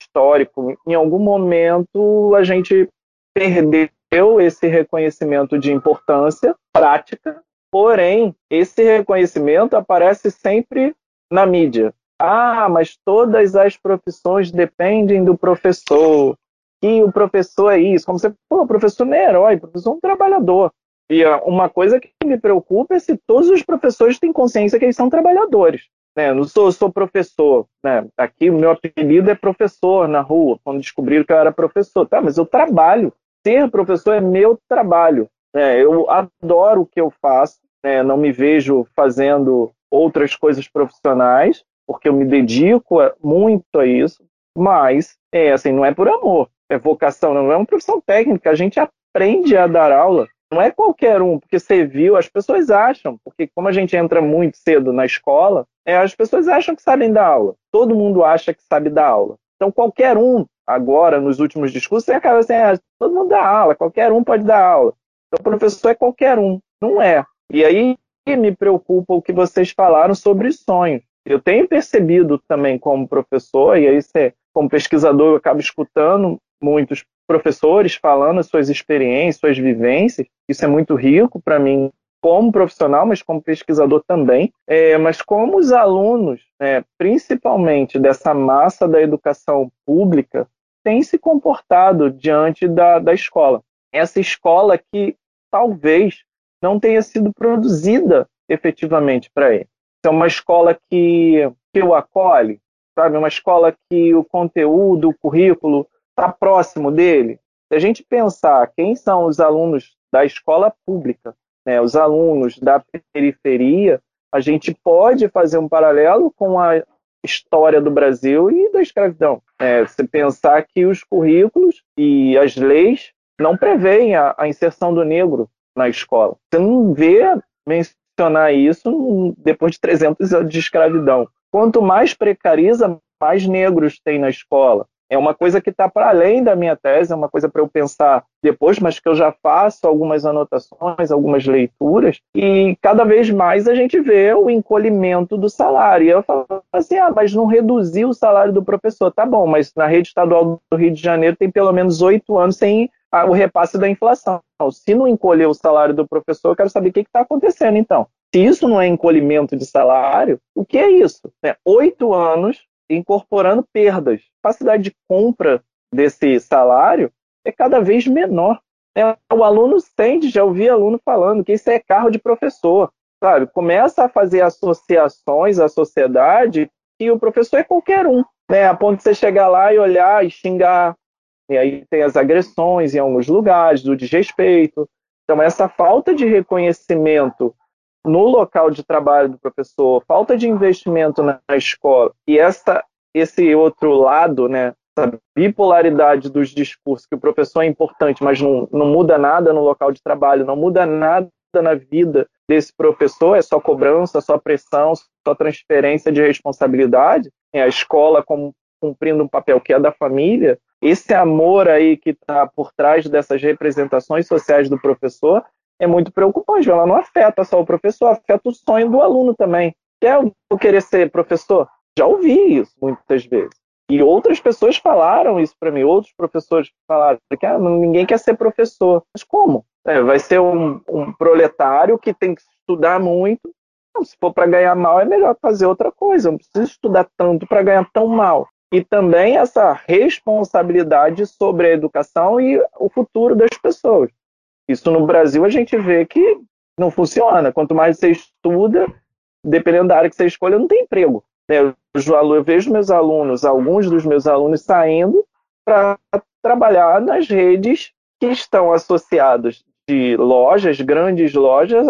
histórico. Em algum momento, a gente perdeu esse reconhecimento de importância prática, porém, esse reconhecimento aparece sempre na mídia. Ah, mas todas as profissões dependem do professor. E o professor é isso. Como você falou, o professor não é herói, o professor é um trabalhador. E uma coisa que me preocupa é se todos os professores têm consciência que eles são trabalhadores. Né? Não sou, sou professor. Né? Aqui o meu apelido é professor na rua, quando descobriram que eu era professor. Tá, mas eu trabalho. Ser professor é meu trabalho. Né? Eu adoro o que eu faço. Né? Não me vejo fazendo outras coisas profissionais, porque eu me dedico muito a isso. Mas, é assim, não é por amor. É vocação, não é uma profissão técnica. A gente aprende a dar aula não é qualquer um, porque você viu, as pessoas acham, porque como a gente entra muito cedo na escola, é, as pessoas acham que sabem dar aula. Todo mundo acha que sabe dar aula. Então qualquer um, agora, nos últimos discursos, você acaba assim, ah, todo mundo dá aula, qualquer um pode dar aula. Então o professor é qualquer um. Não é. E aí me preocupa o que vocês falaram sobre sonhos. Eu tenho percebido também como professor, e aí como pesquisador, eu acabo escutando muitos professores falando as suas experiências, suas vivências. Isso é muito rico para mim como profissional, mas como pesquisador também. É, mas como os alunos, é, principalmente dessa massa da educação pública, têm se comportado diante da, da escola. Essa escola que talvez não tenha sido produzida efetivamente para ele. É uma escola que, que o acolhe, sabe? Uma escola que o conteúdo, o currículo está próximo dele. Se a gente pensar quem são os alunos da escola pública, né, os alunos da periferia, a gente pode fazer um paralelo com a história do Brasil e da escravidão. É, você pensar que os currículos e as leis não preveem a, a inserção do negro na escola. Você não vê mencionar isso depois de 300 anos de escravidão. Quanto mais precariza, mais negros tem na escola. É uma coisa que está para além da minha tese, é uma coisa para eu pensar depois, mas que eu já faço algumas anotações, algumas leituras, e cada vez mais a gente vê o encolhimento do salário. E eu falo assim: ah, mas não reduziu o salário do professor. Tá bom, mas na rede estadual do Rio de Janeiro tem pelo menos oito anos sem o repasse da inflação. Se não encolher o salário do professor, eu quero saber o que está acontecendo então. Se isso não é encolhimento de salário, o que é isso? É oito anos incorporando perdas. A capacidade de compra desse salário é cada vez menor. É, o aluno sente, já ouvi aluno falando que isso é carro de professor, sabe? Começa a fazer associações à sociedade e o professor é qualquer um, né? A ponto de você chegar lá e olhar e xingar. E aí tem as agressões em alguns lugares, do desrespeito. Então, essa falta de reconhecimento no local de trabalho do professor, falta de investimento na, escola e essa, esse outro lado, né, essa bipolaridade dos discursos, que o professor é importante, mas não, não muda nada no local de trabalho, não muda nada na vida desse professor, é só cobrança, só pressão, só transferência de responsabilidade, é a escola como cumprindo um papel que é da família, esse amor aí que está por trás dessas representações sociais do professor é muito preocupante. Ela não afeta só o professor, afeta o sonho do aluno também. Quer eu querer ser professor? Já ouvi isso muitas vezes. E outras pessoas falaram isso para mim, outros professores falaram que ah, ninguém quer ser professor. Mas como? É, vai ser um, um, proletário que tem que estudar muito. Não, se for para ganhar mal, é melhor fazer outra coisa. Não precisa estudar tanto para ganhar tão mal. E também essa responsabilidade sobre a educação e o futuro das pessoas. Isso no Brasil a gente vê que não funciona. Quanto mais você estuda, dependendo da área que você escolhe, não tem emprego. Né? Eu, vejo meus alunos, alguns dos meus alunos saindo para trabalhar nas redes que estão associados de lojas, grandes lojas,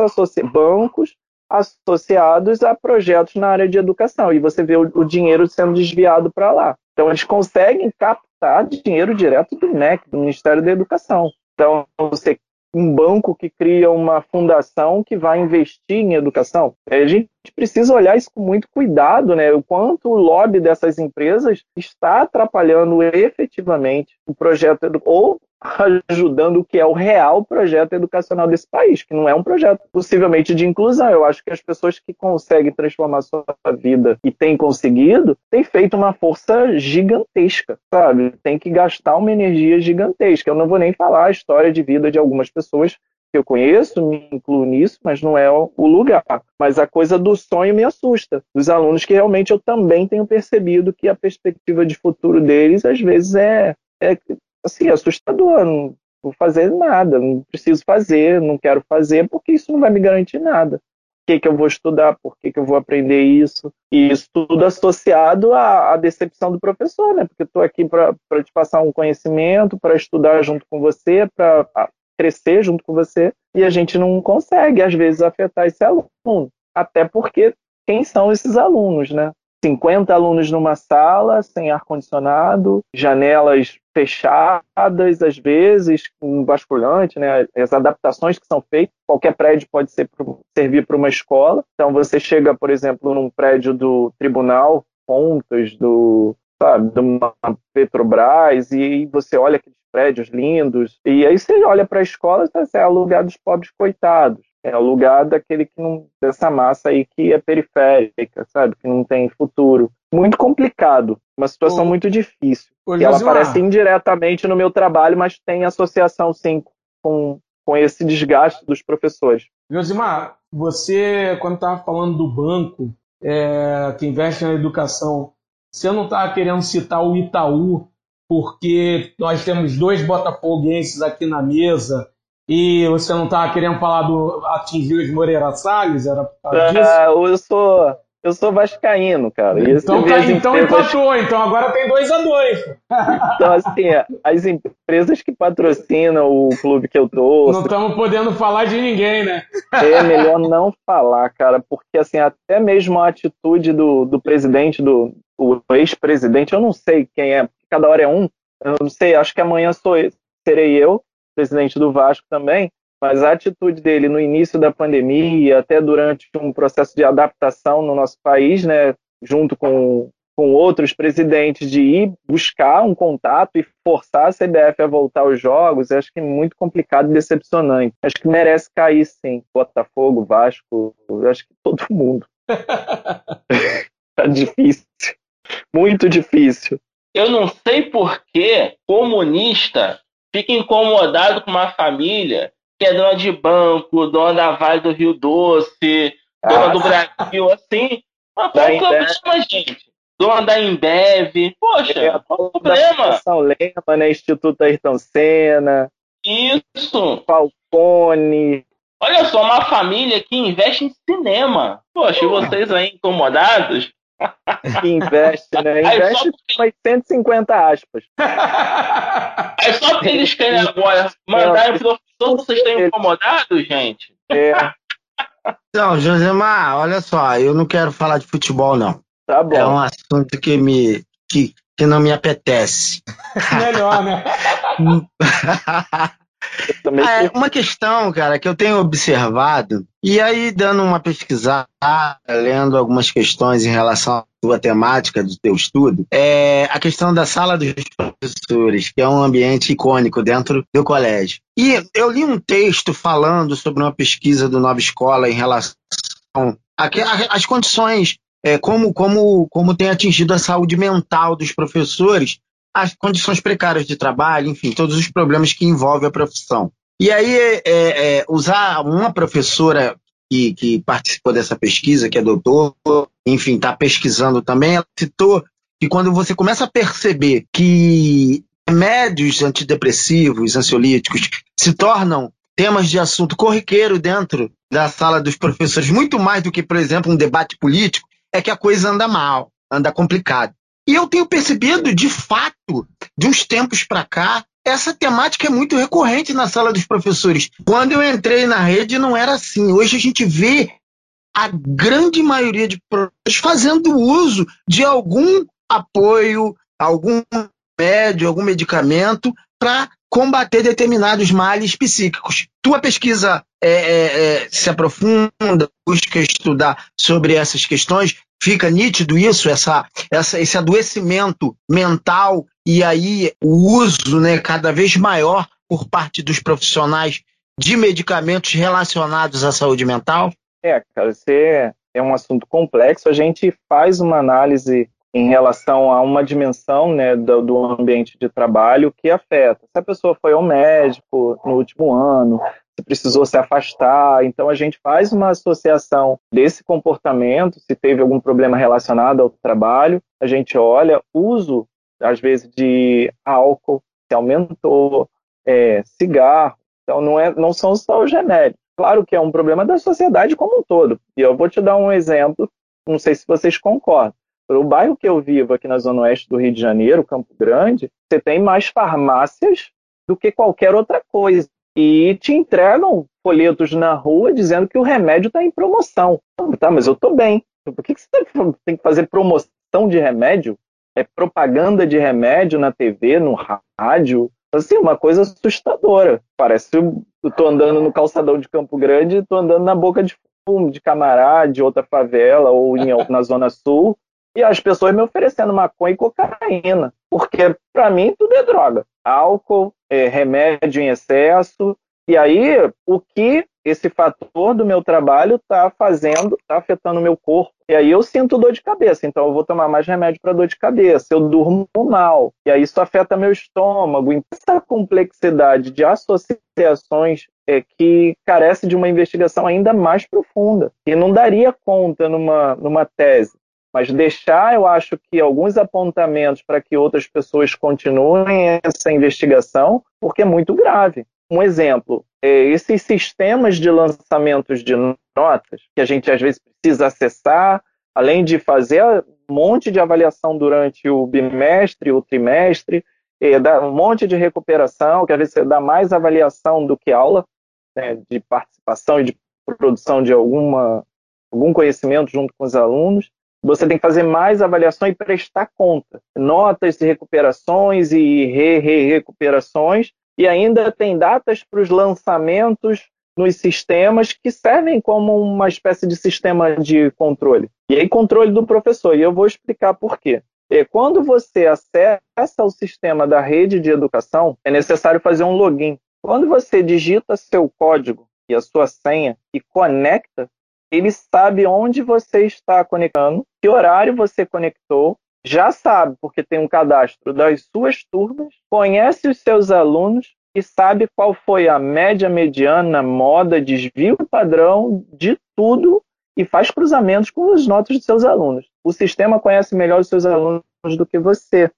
bancos associados a projetos na área de educação. E você vê o, o dinheiro sendo desviado para lá. Então, eles conseguem captar dinheiro direto do MEC, do Ministério da Educação. Então, você um banco que cria uma fundação que vai investir em educação. A gente precisa olhar isso com muito cuidado, né? O quanto o lobby dessas empresas está atrapalhando efetivamente o projeto ou ajudando o que é o real projeto educacional desse país, que não é um projeto possivelmente de inclusão. Eu acho que as pessoas que conseguem transformar sua vida e têm conseguido, têm feito uma força gigantesca, sabe? Tem que gastar uma energia gigantesca. Eu não vou nem falar a história de vida de algumas pessoas que eu conheço, me incluo nisso, mas não é o lugar. Mas a coisa do sonho me assusta. Dos alunos que realmente eu também tenho percebido que a perspectiva de futuro deles às vezes é, é assim, assustador. Não vou fazer nada, não preciso fazer, não quero fazer, porque isso não vai me garantir nada. Por que, que eu vou estudar? Por que, que eu vou aprender isso? E isso tudo associado à, à decepção do professor, né? Porque estou aqui para te passar um conhecimento, para estudar junto com você, para crescer junto com você, e a gente não consegue, às vezes, afetar esse aluno. Até porque quem são esses alunos, né? 50 alunos numa sala, sem ar-condicionado, janelas fechadas, às vezes, com basculante, né? As adaptações que são feitas, qualquer prédio pode ser, servir para uma escola. Então, você chega, por exemplo, num prédio do tribunal, pontas do, sabe, de uma Petrobras, e você olha aqueles prédios lindos, e aí você olha para a escola e tá, é o lugar dos pobres coitados é o lugar daquele que não dessa massa aí que é periférica, sabe, que não tem futuro. Muito complicado, uma situação muito difícil. e ela aparece indiretamente no meu trabalho, mas tem associação sim com, com esse desgaste dos professores. Josimar, você quando estava falando do banco é, que investe na educação, você não estava querendo citar o Itaú porque nós temos dois botafoguenses aqui na mesa e você não estava querendo falar do atingir os Moreira Salles? Era por causa disso? Ah, eu sou. Eu sou vascaíno, cara. então, tá, então empatou, então agora tem 2 a 2 Então, assim, as empresas que patrocinam o clube que eu tô. Não estamos podendo falar de ninguém, né? É melhor não falar, cara, porque assim, até mesmo a atitude do, do presidente, do ex-presidente, eu não sei quem é, cada hora é um. Eu não sei, acho que amanhã sou, serei eu presidente do Vasco também, mas a atitude dele no início da pandemia, até durante um processo de adaptação no nosso país, né, junto com, com outros presidentes, de ir buscar um contato e forçar a CBF a voltar aos jogos, acho que é muito complicado e decepcionante. Acho que merece cair, sim. Botafogo, Vasco, acho que todo mundo. tá difícil. Muito difícil. Eu não sei por que comunista fica incomodado com uma família que é dona de banco, dona da Vale do Rio Doce, dona ah. do Brasil, assim. Mas qual o problema, gente? Dona da Embev. Poxa, é, qual o problema? São Lema, né? Instituto Ayrton Senna. Isso. Falcone. Olha só, uma família que investe em cinema. Poxa, vocês aí incomodados? Que investe, né? Investe porque... umas 150 aspas. É só porque eles querem agora mandar o professor, vocês estão incomodados, gente? É. Não, Josemar, olha só, eu não quero falar de futebol, não. Tá bom. É um assunto que me. que, que não me apetece. Melhor, né? É, uma questão, cara, que eu tenho observado, e aí dando uma pesquisada, lendo algumas questões em relação à tua temática do teu estudo, é a questão da sala dos professores, que é um ambiente icônico dentro do colégio. E eu li um texto falando sobre uma pesquisa do Nova Escola em relação às condições, é, como, como, como tem atingido a saúde mental dos professores as condições precárias de trabalho, enfim, todos os problemas que envolvem a profissão. E aí, é, é, usar uma professora que, que, participou dessa pesquisa, que é doutor, enfim, está pesquisando também, ela citou que quando você começa a perceber que remédios antidepressivos, ansiolíticos, se tornam temas de assunto corriqueiro dentro da sala dos professores, muito mais do que, por exemplo, um debate político, é que a coisa anda mal, anda complicado. E eu tenho percebido, de fato, de uns tempos para cá, essa temática é muito recorrente na sala dos professores. Quando eu entrei na rede, não era assim. Hoje a gente vê a grande maioria de professores fazendo uso de algum apoio, algum médio, algum medicamento para combater determinados males psíquicos. Tua pesquisa é, é, é, se aprofunda, busca estudar sobre essas questões, fica nítido isso, essa, essa, esse adoecimento mental e aí o uso né, cada vez maior por parte dos profissionais de medicamentos relacionados à saúde mental? É, cara, esse é um assunto complexo. A gente faz uma análise em relação a uma dimensão né, do, do, ambiente de trabalho que afeta. Se a pessoa foi ao médico no último ano, se precisou se afastar, então a gente faz uma associação desse comportamento, se teve algum problema relacionado ao trabalho, a gente olha uso, às vezes, de álcool, se aumentou, é, cigarro, então não, é, não são só os remédios. Claro que é um problema da sociedade como um todo. E eu vou te dar um exemplo, não sei se vocês concordam. O bairro que eu vivo aqui na zona oeste do Rio de Janeiro, Campo Grande, você tem mais farmácias do que qualquer outra coisa. E te entregam folhetos na rua dizendo que o remédio está em promoção. Tá, mas eu estou bem. Por que, que você tem que fazer promoção de remédio? É propaganda de remédio na TV, no rádio. Assim, uma coisa assustadora. Parece que eu estou andando no calçadão de Campo Grande e estou andando na boca de fumo de camarada, de outra favela ou em, na Zona Sul e as pessoas me oferecendo maconha e cocaína, porque para mim tudo é droga. Álcool, é, remédio em excesso. E aí, o que esse fator do meu trabalho está fazendo, está afetando o meu corpo. E aí eu sinto dor de cabeça, então eu vou tomar mais remédio para dor de cabeça. Eu durmo mal, e aí isso afeta meu estômago. Então, essa complexidade de associações é, que carece de uma investigação ainda mais profunda. E não daria conta numa, numa tese. Mas deixar, eu acho que alguns apontamentos para que outras pessoas continuem essa investigação, porque é muito grave. Um exemplo, é esses sistemas de lançamentos de notas, que a gente às vezes precisa acessar, além de fazer um monte de avaliação durante o bimestre, o trimestre, dá um monte de recuperação, que às vezes você dá mais avaliação do que aula, né, de participação e de produção de alguma, algum conhecimento junto com os alunos você tem que fazer mais avaliação e prestar conta. Notas recuperações e re-recuperações, e ainda tem datas para os lançamentos nos sistemas que servem como uma espécie de sistema de controle. E aí, controle do professor. E eu vou explicar por quê. É, quando você acessa o sistema da rede de educação, é necessário fazer um login. Quando você digita seu código e a sua senha e conecta, ele sabe onde você está conectando, que horário você conectou, já sabe, porque tem um cadastro das suas turmas, conhece os seus alunos e sabe qual foi a média, mediana, moda, desvio padrão de tudo e faz cruzamentos com as notas dos seus alunos. O sistema conhece melhor os seus alunos do que você.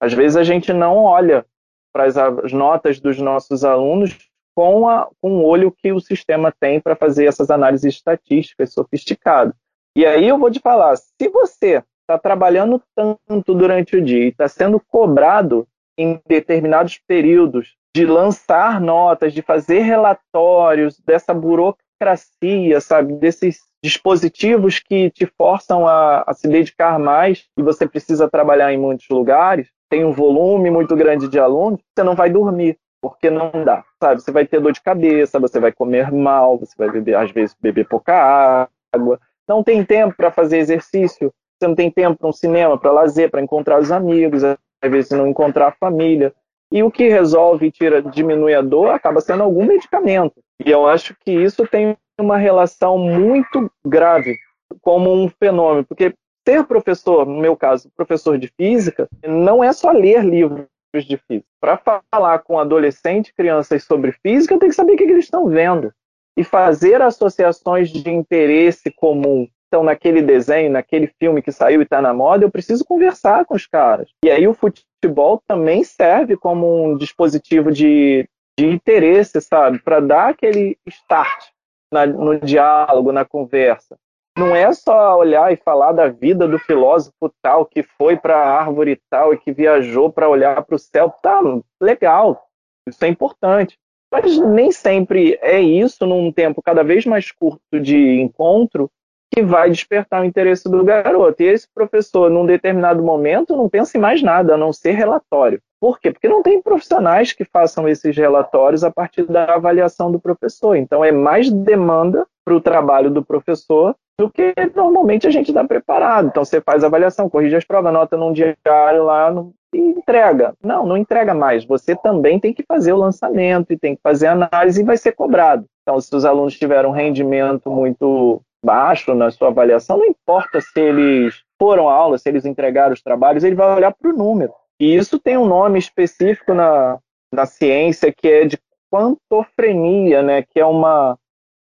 Às vezes a gente não olha para as notas dos nossos alunos com, a, com o olho que o sistema tem para fazer essas análises estatísticas sofisticadas. E aí eu vou te falar, se você está trabalhando tanto durante o dia e está sendo cobrado em determinados períodos de lançar notas, de fazer relatórios, dessa burocracia, sabe, desses dispositivos que te forçam a, a, se dedicar mais e você precisa trabalhar em muitos lugares, tem um volume muito grande de alunos, você não vai dormir, porque não dá, sabe? Você vai ter dor de cabeça, você vai comer mal, você vai beber, às vezes, beber pouca água, não tem tempo para fazer exercício, você não tem tempo para um cinema, para lazer, para encontrar os amigos, às vezes não encontrar a família. E o que resolve e tira, diminui a dor acaba sendo algum medicamento. E eu acho que isso tem uma relação muito grave como um fenômeno, porque ser professor, no meu caso, professor de física, não é só ler livros de física. Para falar com adolescentes, crianças sobre física, eu tenho que saber o que eles estão vendo e fazer associações de interesse comum. Então, naquele desenho, naquele filme que saiu e está na moda, eu preciso conversar com os caras. E aí o futebol também serve como um dispositivo de, de interesse, sabe? Para dar aquele start na, no diálogo, na conversa. Não é só olhar e falar da vida do filósofo tal que foi para a árvore tal e que viajou para olhar para o céu. Tá, legal, isso é importante. Mas nem sempre é isso, num tempo cada vez mais curto de encontro, que vai despertar o interesse do garoto. E esse professor, num determinado momento, não pensa em mais nada, a não ser relatório. Por quê? Porque não tem profissionais que façam esses relatórios a partir da avaliação do professor. Então, é mais demanda para o trabalho do professor do que normalmente a gente dá preparado. Então, você faz a avaliação, corrige as provas, anota num diário lá, no e entrega. Não, não entrega mais. Você também tem que fazer o lançamento e tem que fazer a análise e vai ser cobrado. Então, se os alunos tiveram um rendimento muito baixo na sua avaliação, não importa se eles foram à aula, se eles entregaram os trabalhos, ele vai olhar para o número. E isso tem um nome específico na, na ciência que é de quantofrenia, né? que é uma,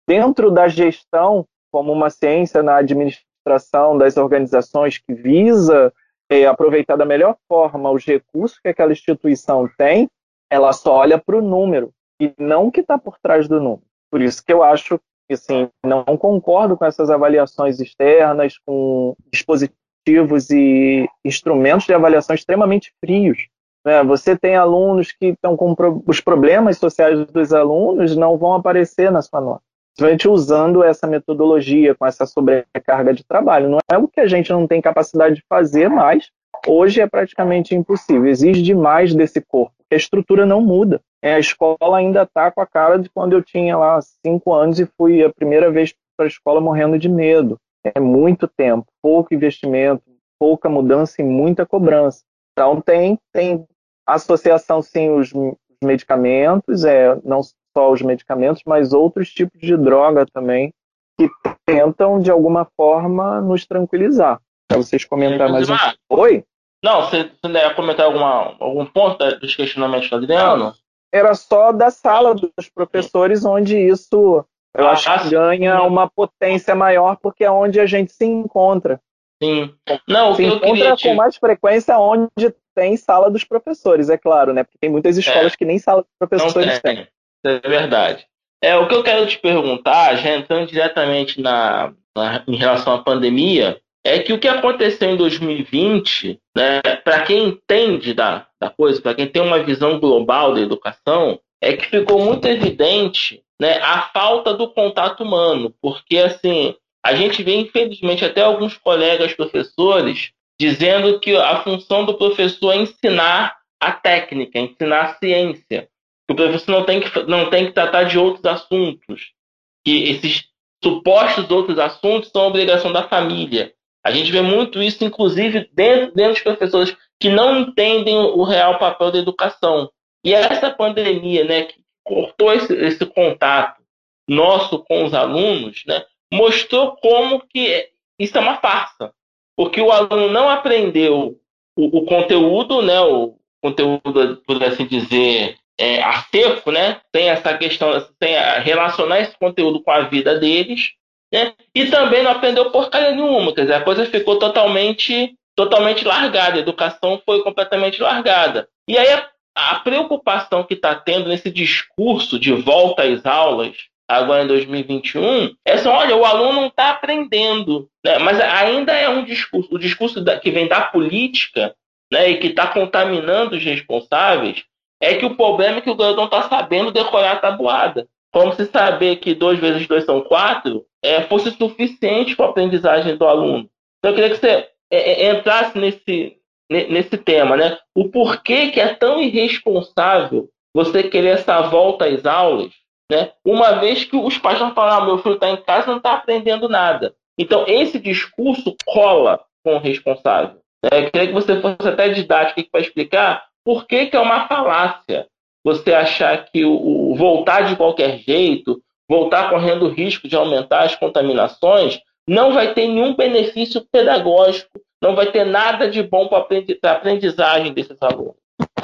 dentro da gestão, como uma ciência na administração das organizações que visa é, aproveitar da melhor forma os recursos que aquela instituição tem, ela só olha para o número e não o que está por trás do número. Por isso que eu acho assim, não concordo com essas avaliações externas, com dispositivos e instrumentos de avaliação extremamente frios. Né? Você tem alunos que estão com os problemas sociais dos alunos não vão aparecer na sua nota principalmente usando essa metodologia, com essa sobrecarga de trabalho. Não é o que a gente não tem capacidade de fazer, mas hoje é praticamente impossível. Exige demais desse corpo. A estrutura não muda. É, a escola ainda está com a cara de quando eu tinha lá cinco anos e fui a primeira vez para a escola morrendo de medo. É muito tempo, pouco investimento, pouca mudança e muita cobrança. Então tem, tem associação sim os medicamentos, é, não só os medicamentos, mas outros tipos de droga também que tentam, de alguma forma, nos tranquilizar. Para vocês comentar mais um Oi? Não, você, você ia comentar alguma, algum ponto dos questionamentos do Adriano? Era só da sala dos professores, onde isso eu ah, acho que ganha uma potência maior, porque é onde a gente se encontra. Sim. Não, se encontra com mais frequência onde tem sala dos professores, é claro, né? Porque tem muitas escolas é. que nem sala dos professores têm é verdade. É, o que eu quero te perguntar, já entrando diretamente na, na em relação à pandemia, é que o que aconteceu em 2020, né, para quem entende da, da coisa, para quem tem uma visão global da educação, é que ficou muito evidente né, a falta do contato humano, porque assim a gente vê infelizmente até alguns colegas professores dizendo que a função do professor é ensinar a técnica, ensinar a ciência, que o professor não tem que, não tem que tratar de outros assuntos, que esses supostos outros assuntos são obrigação da família. A gente vê muito isso, inclusive, dentro, dentro dos professores que não entendem o real papel da educação. E essa pandemia, né, que cortou esse, esse contato nosso com os alunos, né, mostrou como que isso é uma farsa. Porque o aluno não aprendeu o, o conteúdo, né, o conteúdo, por assim dizer, é, acervo, né? Tem essa questão, tem a relacionar esse conteúdo com a vida deles, né? E também não aprendeu porcaria nenhuma, quer dizer, a coisa ficou totalmente, totalmente largada, a educação foi completamente largada. E aí a, a preocupação que está tendo nesse discurso de volta às aulas agora em 2021 é assim, olha, o aluno não está aprendendo, né? mas ainda é um discurso, o discurso da, que vem da política né, e que está contaminando os responsáveis é que o problema é que o garoto não está sabendo decorar a tabuada. Como se saber que 2 vezes 2 são 4 é, fosse suficiente para a aprendizagem do aluno. Então eu queria que você é, é, entrasse nesse, nesse tema, né? O porquê que é tão irresponsável você querer essa volta às aulas, né? Uma vez que os pais estão falando, ah, meu filho está em casa não está aprendendo nada. Então esse discurso cola com o responsável. Né? Eu queria que você fosse até didático para explicar por que, que é uma falácia você achar que o, o voltar de qualquer jeito, voltar correndo risco de aumentar as contaminações, não vai ter nenhum benefício pedagógico, não vai ter nada de bom para a aprendizagem desses alunos.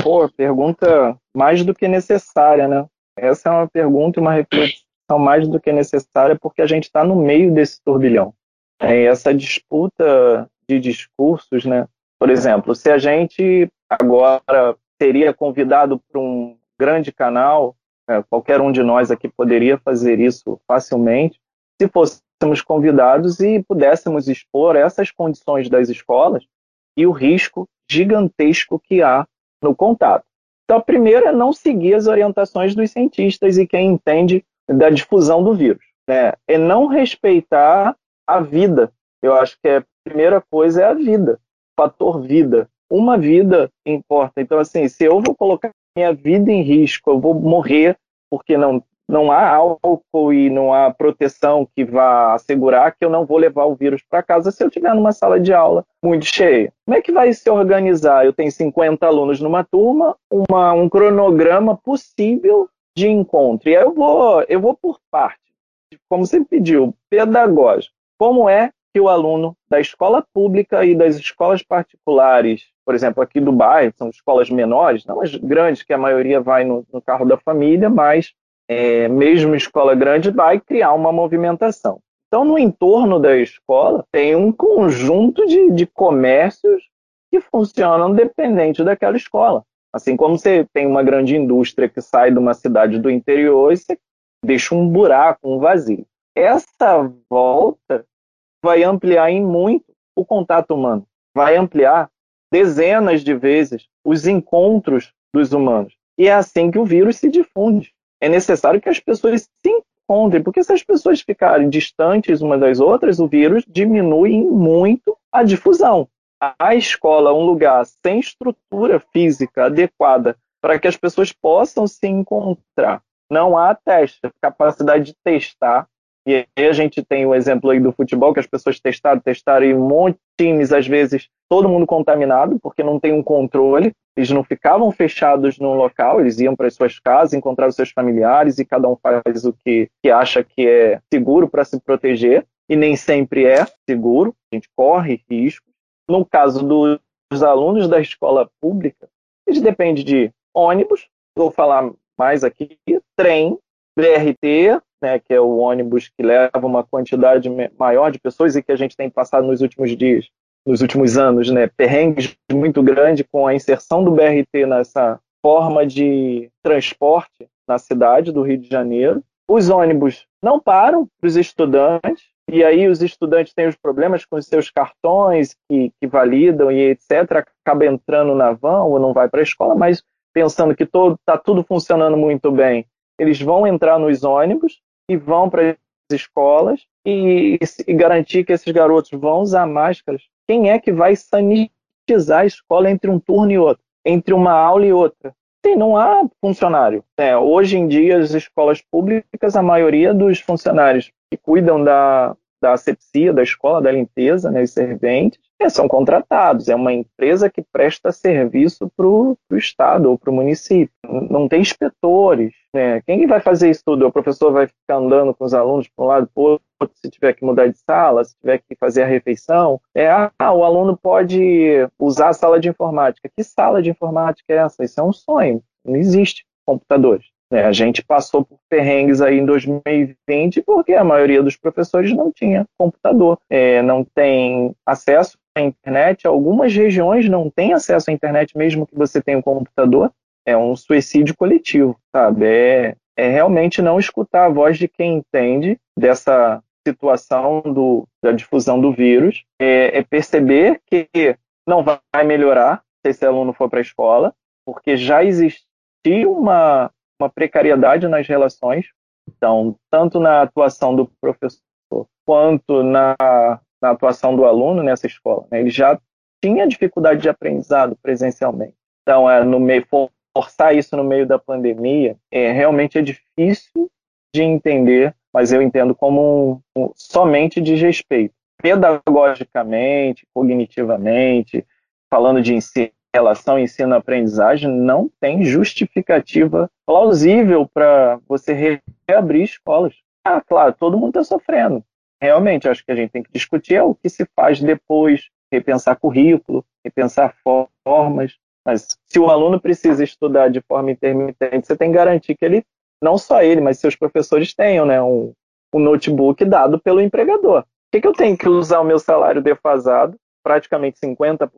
Pô, pergunta mais do que necessária, né? Essa é uma pergunta, uma reflexão mais do que necessária, porque a gente está no meio desse turbilhão. É essa disputa de discursos, né? Por exemplo, se a gente agora seria convidado para um grande canal, é, qualquer um de nós aqui poderia fazer isso facilmente, se fôssemos convidados e pudéssemos expor essas condições das escolas e o risco gigantesco que há no contato. Então, a primeira é não seguir as orientações dos cientistas e quem entende da difusão do vírus. Né? É não respeitar a vida. Eu acho que a primeira coisa é a vida, fator vida uma vida importa. Então, assim, se eu vou colocar minha vida em risco, eu vou morrer porque não, não há álcool e não há proteção que vá assegurar que eu não vou levar o vírus para casa se eu estiver numa sala de aula muito cheia. Como é que vai se organizar? Eu tenho 50 alunos numa turma, uma, um cronograma possível de encontro. E aí eu vou, eu vou por parte, como você pediu, pedagógico. Como é que o aluno da escola pública e das escolas particulares, por exemplo, aqui do bairro, são escolas menores, não as grandes, que a maioria vai no, no carro da família, mas é, mesmo escola grande vai criar uma movimentação. Então, no entorno da escola, tem um conjunto de, de comércios que funcionam dependente daquela escola. Assim como você tem uma grande indústria que sai de uma cidade do interior e você deixa um buraco, um vazio. Essa volta vai ampliar em muito o contato humano, vai ampliar dezenas de vezes os encontros dos humanos. E é assim que o vírus se difunde. É necessário que as pessoas se encontrem, porque se as pessoas ficarem distantes umas das outras, o vírus diminui muito a difusão. A escola é um lugar sem estrutura física adequada para que as pessoas possam se encontrar. Não há teste, capacidade de testar e aí a gente tem o exemplo aí do futebol, que as pessoas testaram, testaram, e um monte de times, às vezes, todo mundo contaminado, porque não tem um controle. Eles não ficavam fechados num local, eles iam para as suas casas, encontravam seus familiares, e cada um faz o que, que acha que é seguro para se proteger, e nem sempre é seguro, a gente corre risco. No caso dos alunos da escola pública, eles dependem de ônibus, vou falar mais aqui, trem, BRT, né, que é o ônibus que leva uma quantidade maior de pessoas e que a gente tem passado nos últimos dias, nos últimos anos, né, perrengues muito grande com a inserção do BRT nessa forma de transporte na cidade do Rio de Janeiro. Os ônibus não param para os estudantes, e aí os estudantes têm os problemas com os seus cartões que, que validam e etc. Acaba entrando na van ou não vai para a escola, mas pensando que está tudo funcionando muito bem, eles vão entrar nos ônibus e vão para as escolas e, e, garantir que esses garotos vão usar máscaras. Quem é que vai sanitizar a escola entre um turno e outro, entre uma aula e outra? Sim, não há funcionário. É, hoje em dia, as escolas públicas, a maioria dos funcionários que cuidam da, da asepsia da escola, da limpeza, né, os serventes, é, são contratados, é uma empresa que presta serviço para o Estado ou para o município. Não tem inspetores. Né? Quem vai fazer isso tudo? O professor vai ficar andando com os alunos para um lado para outro, se tiver que mudar de sala, se tiver que fazer a refeição. É, ah, o aluno pode usar a sala de informática. Que sala de informática é essa? Isso é um sonho. Não existe computadores. É, a gente passou por perrengues aí em 2020 porque a maioria dos professores não tinha computador, é, não tem acesso à internet. Algumas regiões não têm acesso à internet mesmo que você tenha um computador. é um suicídio coletivo, sabe? É, é realmente não escutar a voz de quem entende dessa situação do, da difusão do vírus, é, é perceber que não vai melhorar se esse aluno for para a escola, porque já existia uma, uma precariedade nas relações, então, tanto na atuação do professor quanto na, na atuação do aluno nessa escola. Né? Ele já tinha dificuldade de aprendizado presencialmente. Então, é, no meio, forçar isso no meio da pandemia é, realmente é difícil de entender, mas eu entendo como um, um, somente desrespeito. Pedagogicamente, cognitivamente, falando de ensino, relação ensino-aprendizagem, não tem justificativa plausível para você reabrir escolas. Ah, claro, todo mundo está sofrendo. Realmente, acho que a gente tem que discutir é o que se faz depois, repensar currículo, repensar formas. Mas se o aluno precisa estudar de forma intermitente, você tem que garantir que ele, não só ele, mas seus professores tenham né, um, um notebook dado pelo empregador. Por que, que eu tenho que usar o meu salário defasado, praticamente 50%,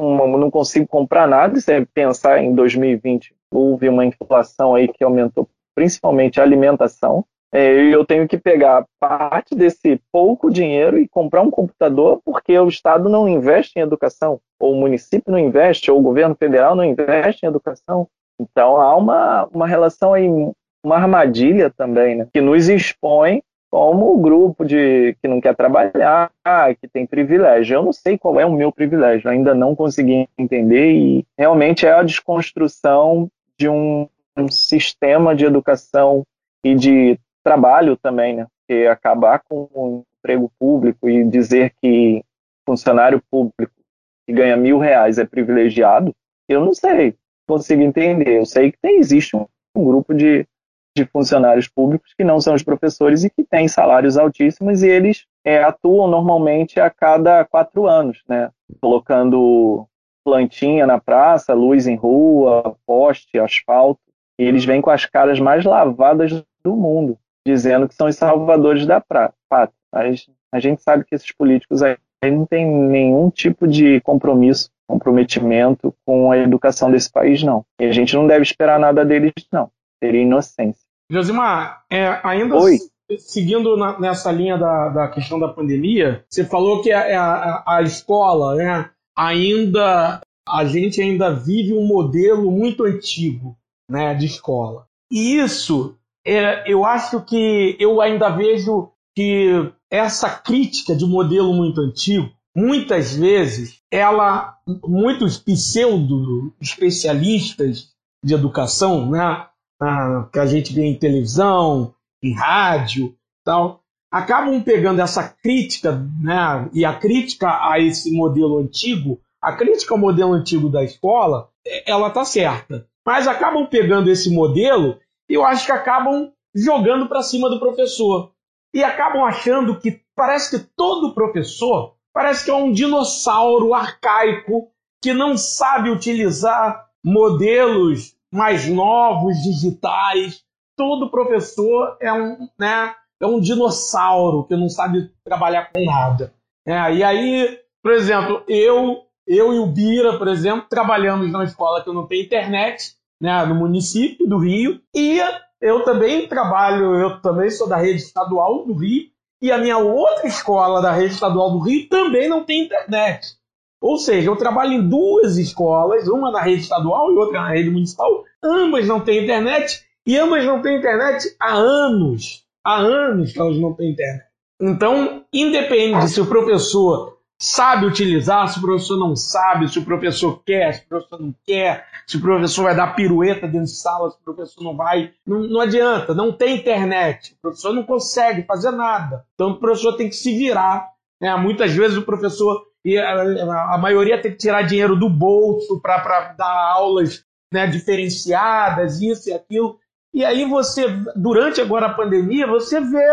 um, não consigo comprar nada, se pensar em 2020, houve uma inflação aí que aumentou principalmente a alimentação, é, eu tenho que pegar parte desse pouco dinheiro e comprar um computador porque o Estado não investe em educação, ou o município não investe, ou o governo federal não investe em educação. Então há uma, uma relação aí, uma armadilha também, né, que nos expõe como o grupo de que não quer trabalhar, que tem privilégio. Eu não sei qual é o meu privilégio, ainda não consegui entender e realmente é a desconstrução de um, um sistema de educação e de trabalho também, né? Porque acabar com o emprego público e dizer que funcionário público que ganha mil reais é privilegiado, eu não sei, consigo entender. Eu sei que tem, existe um, um grupo de, de funcionários públicos que não são os professores e que têm salários altíssimos e eles é, atuam normalmente a cada quatro anos, né? Colocando plantinha na praça, luz em rua, poste, asfalto. E eles vêm com as caras mais lavadas do mundo dizendo que são os salvadores da pátria. Mas a gente sabe que esses políticos aí não têm nenhum tipo de compromisso, comprometimento com a educação desse país, não. E a gente não deve esperar nada deles, não. Seria inocência. Josimar, é, ainda Oi? seguindo na, nessa linha da, da questão da pandemia, você falou que a, a, a escola, né, ainda a gente ainda vive um modelo muito antigo, né, de escola. E isso é, eu acho que eu ainda vejo que essa crítica de modelo muito antigo, muitas vezes, ela, muitos pseudo especialistas de educação, né, que a gente vê em televisão, em rádio, tal, acabam pegando essa crítica, né, e a crítica a esse modelo antigo, a crítica ao modelo antigo da escola, ela tá certa, mas acabam pegando esse modelo eu acho que acabam jogando para cima do professor. E acabam achando que parece que todo professor parece que é um dinossauro arcaico que não sabe utilizar modelos mais novos, digitais. Todo professor é um, né, é um dinossauro que não sabe trabalhar com nada. É, e aí, por exemplo, eu, eu e o Bira, por exemplo, trabalhamos numa escola que não tem internet né, no município do Rio. E eu também trabalho, eu também sou da rede estadual do Rio. E a minha outra escola da rede estadual do Rio também não tem internet. Ou seja, eu trabalho em duas escolas, uma na rede estadual e outra na rede municipal. Ambas não têm internet e ambas não têm internet há anos. Há anos que elas não têm internet. Então, independe se o professor sabe utilizar, se o professor não sabe, se o professor quer, se o professor não quer, se o professor vai dar pirueta dentro de sala, se o professor não vai. Não, não adianta, não tem internet. O professor não consegue fazer nada. Então o professor tem que se virar. Né? Muitas vezes o professor, e a, a maioria tem que tirar dinheiro do bolso para dar aulas né, diferenciadas, isso e aquilo. E aí você, durante agora a pandemia, você vê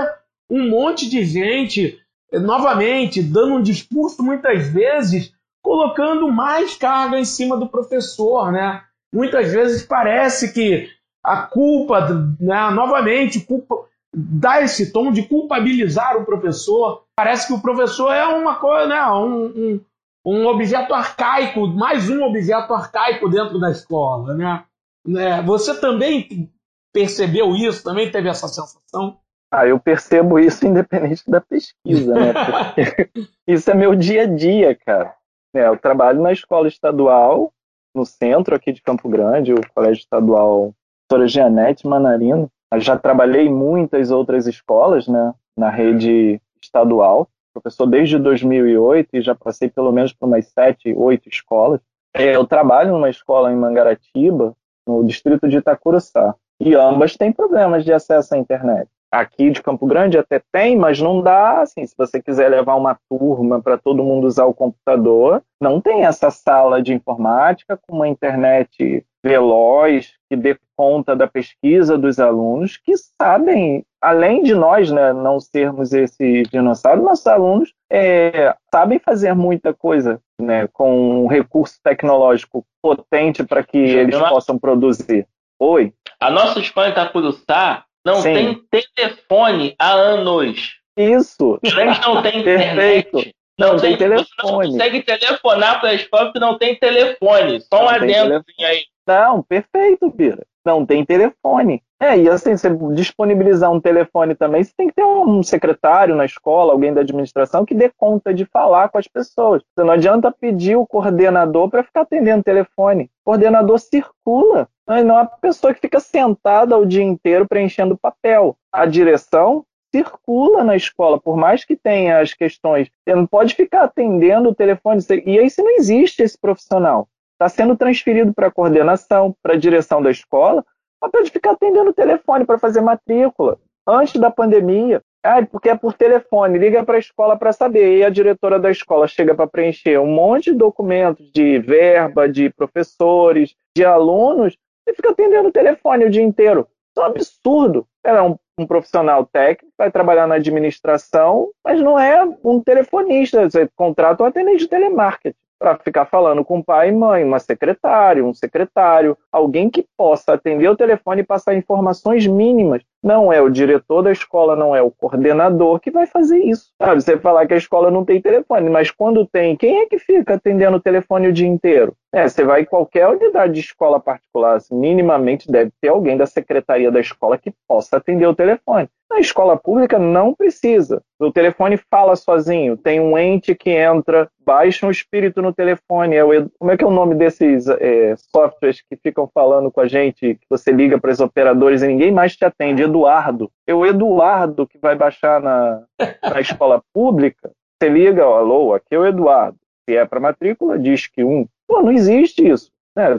um monte de gente novamente, dando um discurso muitas vezes colocando mais carga em cima do professor, né? Muitas vezes parece que a culpa, né, novamente, culpa, dá esse tom de culpabilizar o professor. Parece que o professor é uma coisa, né, um, um, um objeto arcaico, mais um objeto arcaico dentro da escola, né? Né? Você também percebeu isso? Também teve essa sensação? Ah, eu percebo isso independente da pesquisa, né? Isso é meu dia a dia, cara. É, eu trabalho na escola estadual, no centro aqui de Campo Grande, o Colégio Estadual Doutora Gianete Manarino. Já trabalhei em muitas outras escolas, né? Na rede estadual. Professor desde 2008 e já passei pelo menos por umas sete, oito escolas. É, eu trabalho numa escola em Mangaratiba, no distrito de Itacuruçá. E ambas têm problemas de acesso à internet. Aqui de Campo Grande até tem, mas não dá, assim, se você quiser levar uma turma para todo mundo usar o computador, não tem essa sala de informática com uma internet veloz que dê conta da pesquisa dos alunos que sabem, além de nós né, não sermos esses dinossauros, nossos alunos é, sabem fazer muita coisa né, com um recurso tecnológico potente para que eles possam produzir. Oi? A nossa escola em Itacuruçá não Sim. tem telefone há anos. Isso. Eles não têm internet. Não, não tem, tem telefone. Não consegue telefonar para a escola porque não tem telefone. Só um adendo aí. Não, perfeito, Bira. Não tem telefone. É, e assim, você disponibilizar um telefone também, você tem que ter um secretário na escola, alguém da administração que dê conta de falar com as pessoas. Você não adianta pedir o coordenador para ficar atendendo o telefone. O coordenador circula. Não é a pessoa que fica sentada o dia inteiro preenchendo papel. A direção circula na escola, por mais que tenha as questões. Você não pode ficar atendendo o telefone. E aí, se não existe esse profissional, está sendo transferido para a coordenação, para a direção da escola, papel de ficar atendendo o telefone para fazer matrícula. Antes da pandemia, ah, porque é por telefone, liga para a escola para saber. E a diretora da escola chega para preencher um monte de documentos de verba, de professores, de alunos, e fica atendendo o telefone o dia inteiro. Isso é um absurdo. Ela é um, um profissional técnico, vai trabalhar na administração, mas não é um telefonista. Você contrata um atendente de telemarketing para ficar falando com pai e mãe, uma secretária, um secretário, alguém que possa atender o telefone e passar informações mínimas. Não é o diretor da escola, não é o coordenador que vai fazer isso. Você falar que a escola não tem telefone, mas quando tem, quem é que fica atendendo o telefone o dia inteiro? É, você vai em qualquer unidade de escola particular, minimamente deve ter alguém da secretaria da escola que possa atender o telefone. Na escola pública não precisa. O telefone fala sozinho. Tem um ente que entra, baixa um espírito no telefone. É o, como é que é o nome desses é, softwares que ficam falando com a gente, que você liga para os operadores e ninguém mais te atende? Eduardo. É o Eduardo que vai baixar na, na escola pública. Você liga, alô, aqui é o Eduardo. Se é para matrícula, diz que um. Pô, não existe isso. É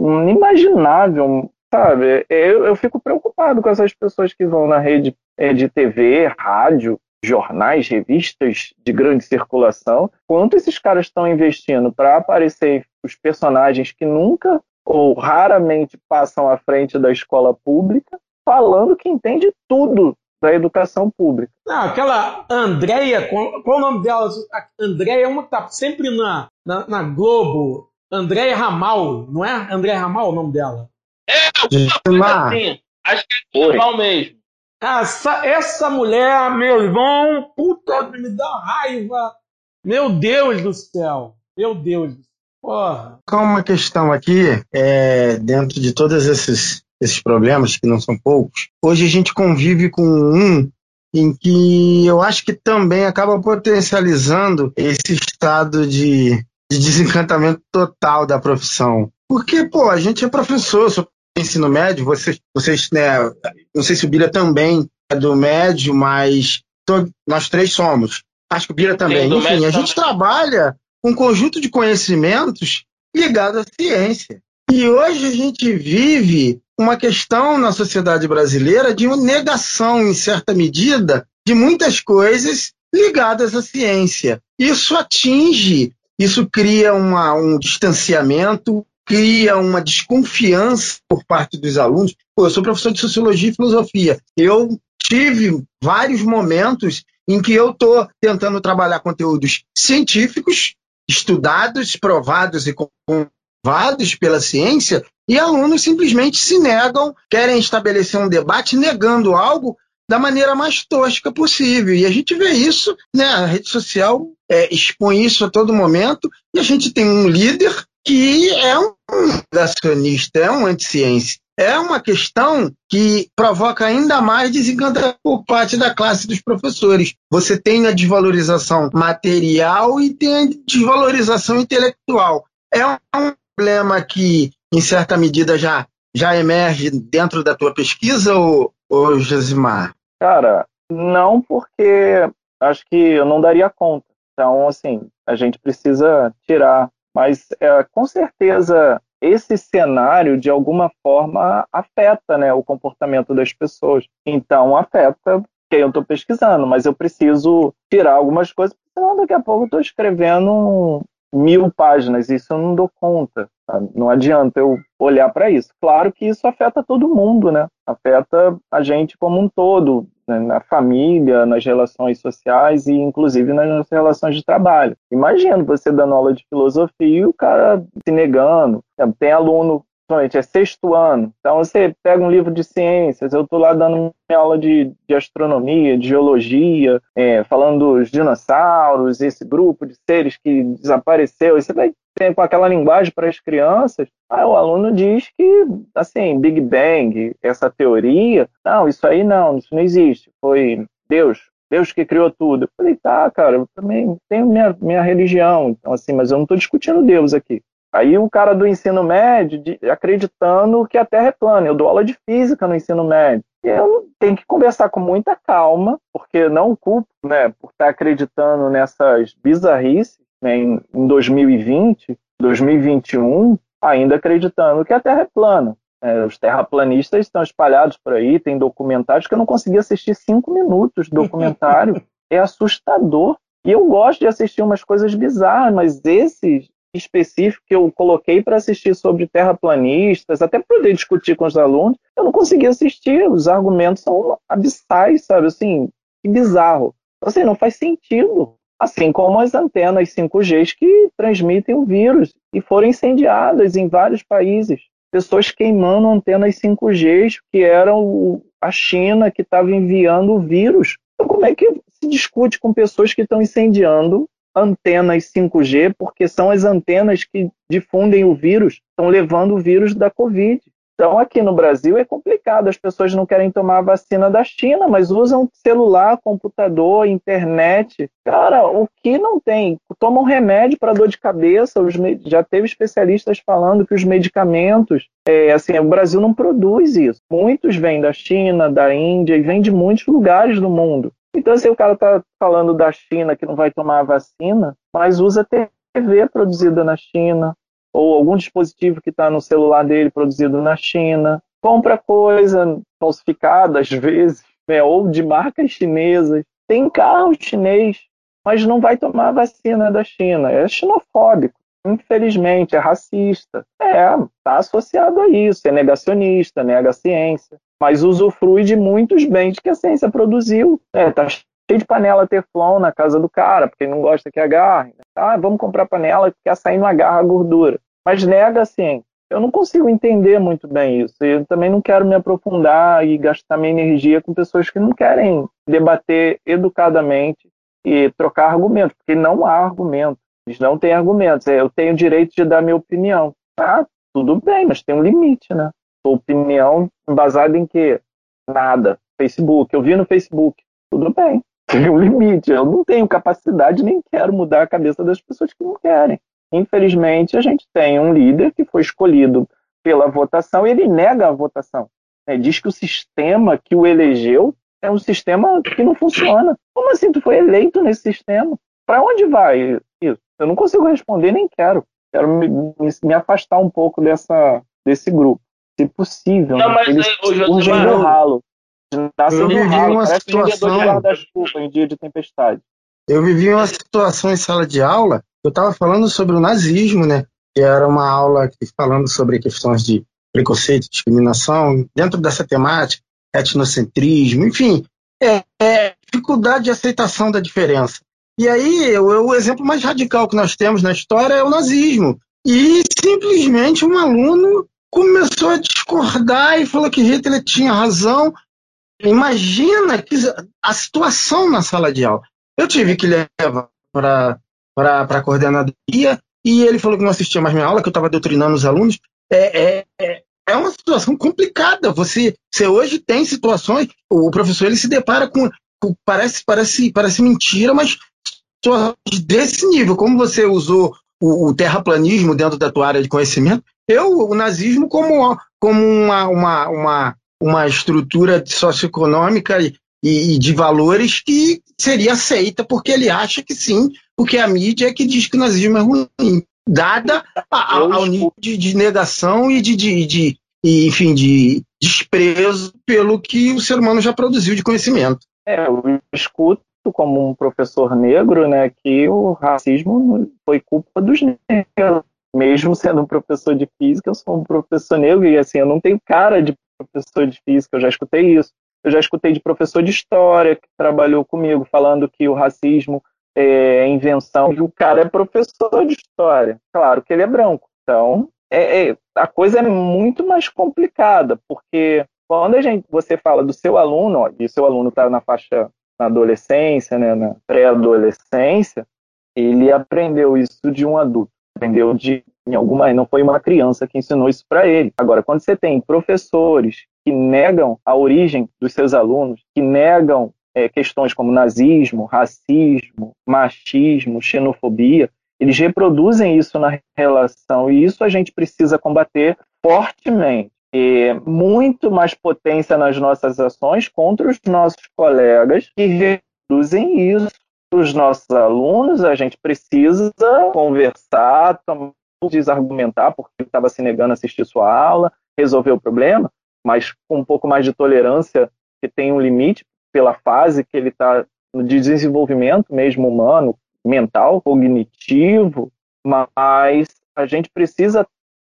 inimaginável sabe? Eu, eu fico preocupado com essas pessoas que vão na rede é, de TV, rádio, jornais, revistas de grande circulação, quanto esses caras estão investindo para aparecer os personagens que nunca ou raramente passam à frente da escola pública, falando que entende tudo da educação pública. Não, aquela Andréia, qual, qual, o nome dela? Andréia é uma que tá sempre na, na, na Globo. Andréia Ramal, não é? Andréia Ramal é o nome dela? É, assim. Acho que é normal mesmo. Essa, essa mulher, meu irmão, puta, me dá raiva. Meu Deus do céu. Meu Deus do céu. Porra. Uma questão aqui, é, dentro de todos esses, esses problemas, que não são poucos, hoje a gente convive com um em que eu acho que também acaba potencializando esse estado de, de desencantamento total da profissão. Porque, pô, a gente é professor, sou ensino médio, vocês, vocês né, não sei se o Bira também é do médio, mas nós três somos. Acho que o Bira também. Sim, Enfim, a gente trabalha com um conjunto de conhecimentos ligados à ciência. E hoje a gente vive uma questão na sociedade brasileira de uma negação, em certa medida, de muitas coisas ligadas à ciência. Isso atinge, isso cria uma, um distanciamento, cria uma desconfiança por parte dos alunos. Pô, eu sou professor de sociologia e filosofia. Eu tive vários momentos em que eu estou tentando trabalhar conteúdos científicos, estudados, provados e pela ciência, e alunos simplesmente se negam, querem estabelecer um debate negando algo da maneira mais tosca possível. E a gente vê isso, né? A rede social é, expõe isso a todo momento, e a gente tem um líder que é um negacionista, é um anticiência. É uma questão que provoca ainda mais desencantamento por parte da classe dos professores. Você tem a desvalorização material e tem a desvalorização intelectual. É um problema que, em certa medida, já, já emerge dentro da tua pesquisa, ou, ou Josimar? Cara, não, porque acho que eu não daria conta. Então, assim, a gente precisa tirar. Mas, é, com certeza, esse cenário, de alguma forma, afeta né, o comportamento das pessoas. Então, afeta quem eu estou pesquisando, mas eu preciso tirar algumas coisas, senão daqui a pouco eu estou escrevendo mil páginas, isso eu não dou conta. Sabe? Não adianta eu olhar para isso. Claro que isso afeta todo mundo, né? Afeta a gente como um todo, né? na família, nas relações sociais e inclusive nas relações de trabalho. Imagina você dando aula de filosofia e o cara se negando. Tem aluno é sexto ano. Então você pega um livro de ciências, eu estou lá dando minha aula de, de astronomia, de geologia, é, falando dos dinossauros, esse grupo de seres que desapareceu. E você vai ter com aquela linguagem para as crianças. Aí o aluno diz que, assim, Big Bang, essa teoria, não, isso aí não, isso não existe. Foi Deus, Deus que criou tudo. Eu falei, tá, cara, eu também tenho minha, minha religião, então assim, mas eu não estou discutindo Deus aqui. Aí o cara do ensino médio de, acreditando que a Terra é plana. Eu dou aula de física no ensino médio. E eu tenho que conversar com muita calma, porque não culpo, né, por estar acreditando nessas bizarrices né, em, em 2020, 2021, ainda acreditando que a Terra é plana. É, os terraplanistas estão espalhados por aí, tem documentários que eu não consegui assistir cinco minutos de documentário. é assustador. E eu gosto de assistir umas coisas bizarras, mas esses específico que eu coloquei para assistir sobre terraplanistas, até poder discutir com os alunos, eu não consegui assistir. Os argumentos são abissais, sabe? Assim, que bizarro. Assim, não faz sentido. Assim como as antenas 5G que transmitem o vírus e foram incendiadas em vários países. Pessoas queimando antenas 5G que eram a China que estava enviando o vírus. Então, como é que se discute com pessoas que estão incendiando antenas 5G, porque são as antenas que difundem o vírus, estão levando o vírus da Covid. Então, aqui no Brasil é complicado, as pessoas não querem tomar a vacina da China, mas usam celular, computador, internet. Cara, o que não tem? Tomam remédio para dor de cabeça, já teve especialistas falando que os medicamentos, é, assim, o Brasil não produz isso. Muitos vêm da China, da Índia e vêm de muitos lugares do mundo. Então, se o cara está falando da China que não vai tomar a vacina, mas usa TV produzida na China, ou algum dispositivo que está no celular dele produzido na China, compra coisa falsificada às vezes, né, ou de marcas chinesas, tem carro chinês, mas não vai tomar a vacina da China. É xenofóbico, infelizmente, é racista. É, está associado a isso, é negacionista, nega a ciência mas usufrui de muitos bens que a ciência produziu. É, tá cheio de panela Teflon na casa do cara, porque não gosta que agarre. Ah, vamos comprar panela que açaí não agarra a gordura. Mas nega a ciência. Eu não consigo entender muito bem isso. Eu também não quero me aprofundar e gastar minha energia com pessoas que não querem debater educadamente e trocar argumentos, porque não há argumento. Eles não têm argumentos. Eu tenho o direito de dar minha opinião. Ah, tudo bem, mas tem um limite, né? Sua opinião baseada em quê? Nada. Facebook. Eu vi no Facebook. Tudo bem. Tem um limite. Eu não tenho capacidade nem quero mudar a cabeça das pessoas que não querem. Infelizmente, a gente tem um líder que foi escolhido pela votação e ele nega a votação. É, diz que o sistema que o elegeu é um sistema que não funciona. Como assim tu foi eleito nesse sistema? Para onde vai? Eu não consigo responder, nem quero. Quero me, me afastar um pouco dessa, desse grupo se possível. Não, né? mas eles surgem do ralo. Nascem do ralo, uma parece situação... guarda-chuva em dia de tempestade. Eu vivi uma situação em sala de aula, eu estava falando sobre o nazismo, né? Que era uma aula falando sobre questões de preconceito, discriminação, dentro dessa temática, etnocentrismo, enfim, é, é dificuldade de aceitação da diferença. E aí, o, o exemplo mais radical que nós temos na história é o nazismo. E simplesmente um aluno começou a discordar e falou que Hitler tinha razão. Imagina que a situação na sala de aula. Eu tive que levar para a coordenadoria e ele falou que não assistia mais minha aula, que eu estava doutrinando os alunos. É, é, é uma situação complicada. Você, você hoje tem situações, o professor ele se depara com, com parece, parece, parece mentira, mas desse nível, como você usou o, o, terraplanismo dentro da tua área de conhecimento, eu o nazismo como, como uma, uma, uma, uma estrutura socioeconômica e, e de valores que seria aceita porque ele acha que sim, porque a mídia é que diz que o nazismo é ruim, dada a, a, ao nível de, de, negação e de, de, de enfim, de desprezo pelo que o ser humano já produziu de conhecimento. É, eu escuto como um professor negro, né, que o racismo foi culpa dos negros. Mesmo sendo um professor de física, eu sou um professor negro e assim, eu não tenho cara de professor de física, eu já escutei isso. Eu já escutei de professor de história que trabalhou comigo falando que o racismo é invenção e o cara é professor de história. Claro que ele é branco. Então, é, é, a coisa é muito mais complicada, porque quando a gente, você fala do seu aluno, ó, e seu aluno está na faixa na adolescência, né, na pré-adolescência, ele aprendeu isso de um adulto, aprendeu de em alguma, não foi uma criança que ensinou isso para ele. Agora, quando você tem professores que negam a origem dos seus alunos, que negam é, questões como nazismo, racismo, machismo, xenofobia, eles reproduzem isso na relação e isso a gente precisa combater fortemente. Muito mais potência nas nossas ações contra os nossos colegas que reproduzem isso. Os nossos alunos, a gente precisa conversar, desargumentar porque ele estava se negando a assistir sua aula, resolver o problema, mas com um pouco mais de tolerância, que tem um limite pela fase que ele está de desenvolvimento mesmo humano, mental, cognitivo, mas a gente precisa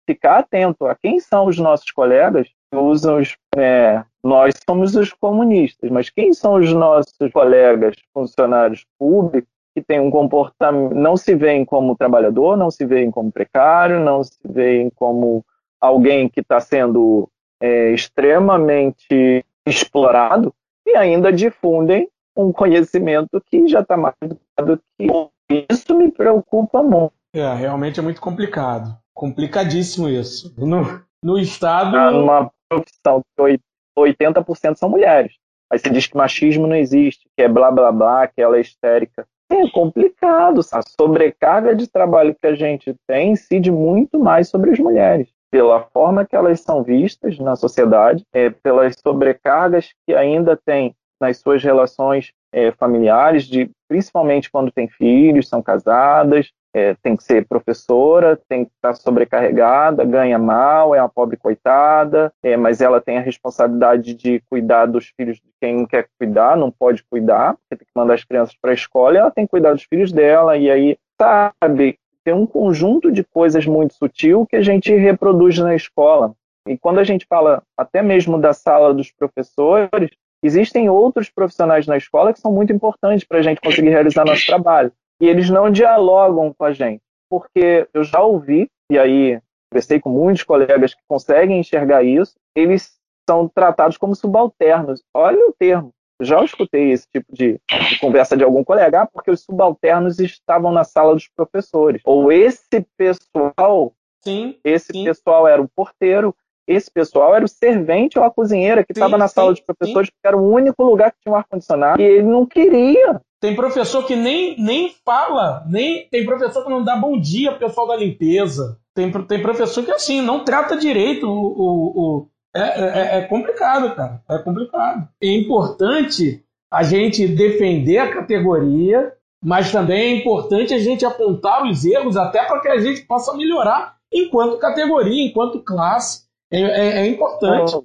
ficar atento a quem são os nossos colegas que usam os. É, nós somos os comunistas, mas quem são os nossos colegas funcionários públicos que têm um comportamento. não se veem como trabalhador, não se veem como precário, não se veem como alguém que está sendo é, extremamente explorado e ainda difundem um conhecimento que já está mais do que isso me preocupa muito. É, realmente é muito complicado. Complicadíssimo isso. No, no Estado. Tá numa profissão que 80% são mulheres. Aí você diz que machismo não existe, que é blá blá blá, que ela é histérica. É complicado. A sobrecarga de trabalho que a gente tem incide muito mais sobre as mulheres pela forma que elas são vistas na sociedade, é, pelas sobrecargas que ainda tem nas suas relações é, familiares, de, principalmente quando tem filhos, são casadas, é, tem que ser professora, tem que estar sobrecarregada, ganha mal, é uma pobre coitada, é, mas ela tem a responsabilidade de cuidar dos filhos de quem quer cuidar, não pode cuidar, porque tem que mandar as crianças para a escola e ela tem que cuidar dos filhos dela, e aí, sabe, tem um conjunto de coisas muito sutil que a gente reproduz na escola. E quando a gente fala até mesmo da sala dos professores, existem outros profissionais na escola que são muito importantes para a gente conseguir realizar nosso trabalho. E eles não dialogam com a gente, porque eu já ouvi, e aí conversei com muitos colegas que conseguem enxergar isso, eles são tratados como subalternos. Olha o termo já escutei esse tipo de, de, conversa de algum colega, ah, porque os subalternos estavam na sala dos professores. Ou esse pessoal, sim, esse sim. pessoal era o porteiro, esse pessoal era o servente ou a cozinheira que estava na sala dos professores, porque era o único lugar que tinha um ar-condicionado, e ele não queria. Tem professor que nem, nem fala, nem tem professor que não dá bom dia pro pessoal da limpeza. Tem, tem professor que, assim, não trata direito o, o é, é, é, complicado, cara. É complicado. É importante a gente defender a categoria, mas também é importante a gente apontar os erros até para que a gente possa melhorar enquanto categoria, enquanto classe. É, é, é importante.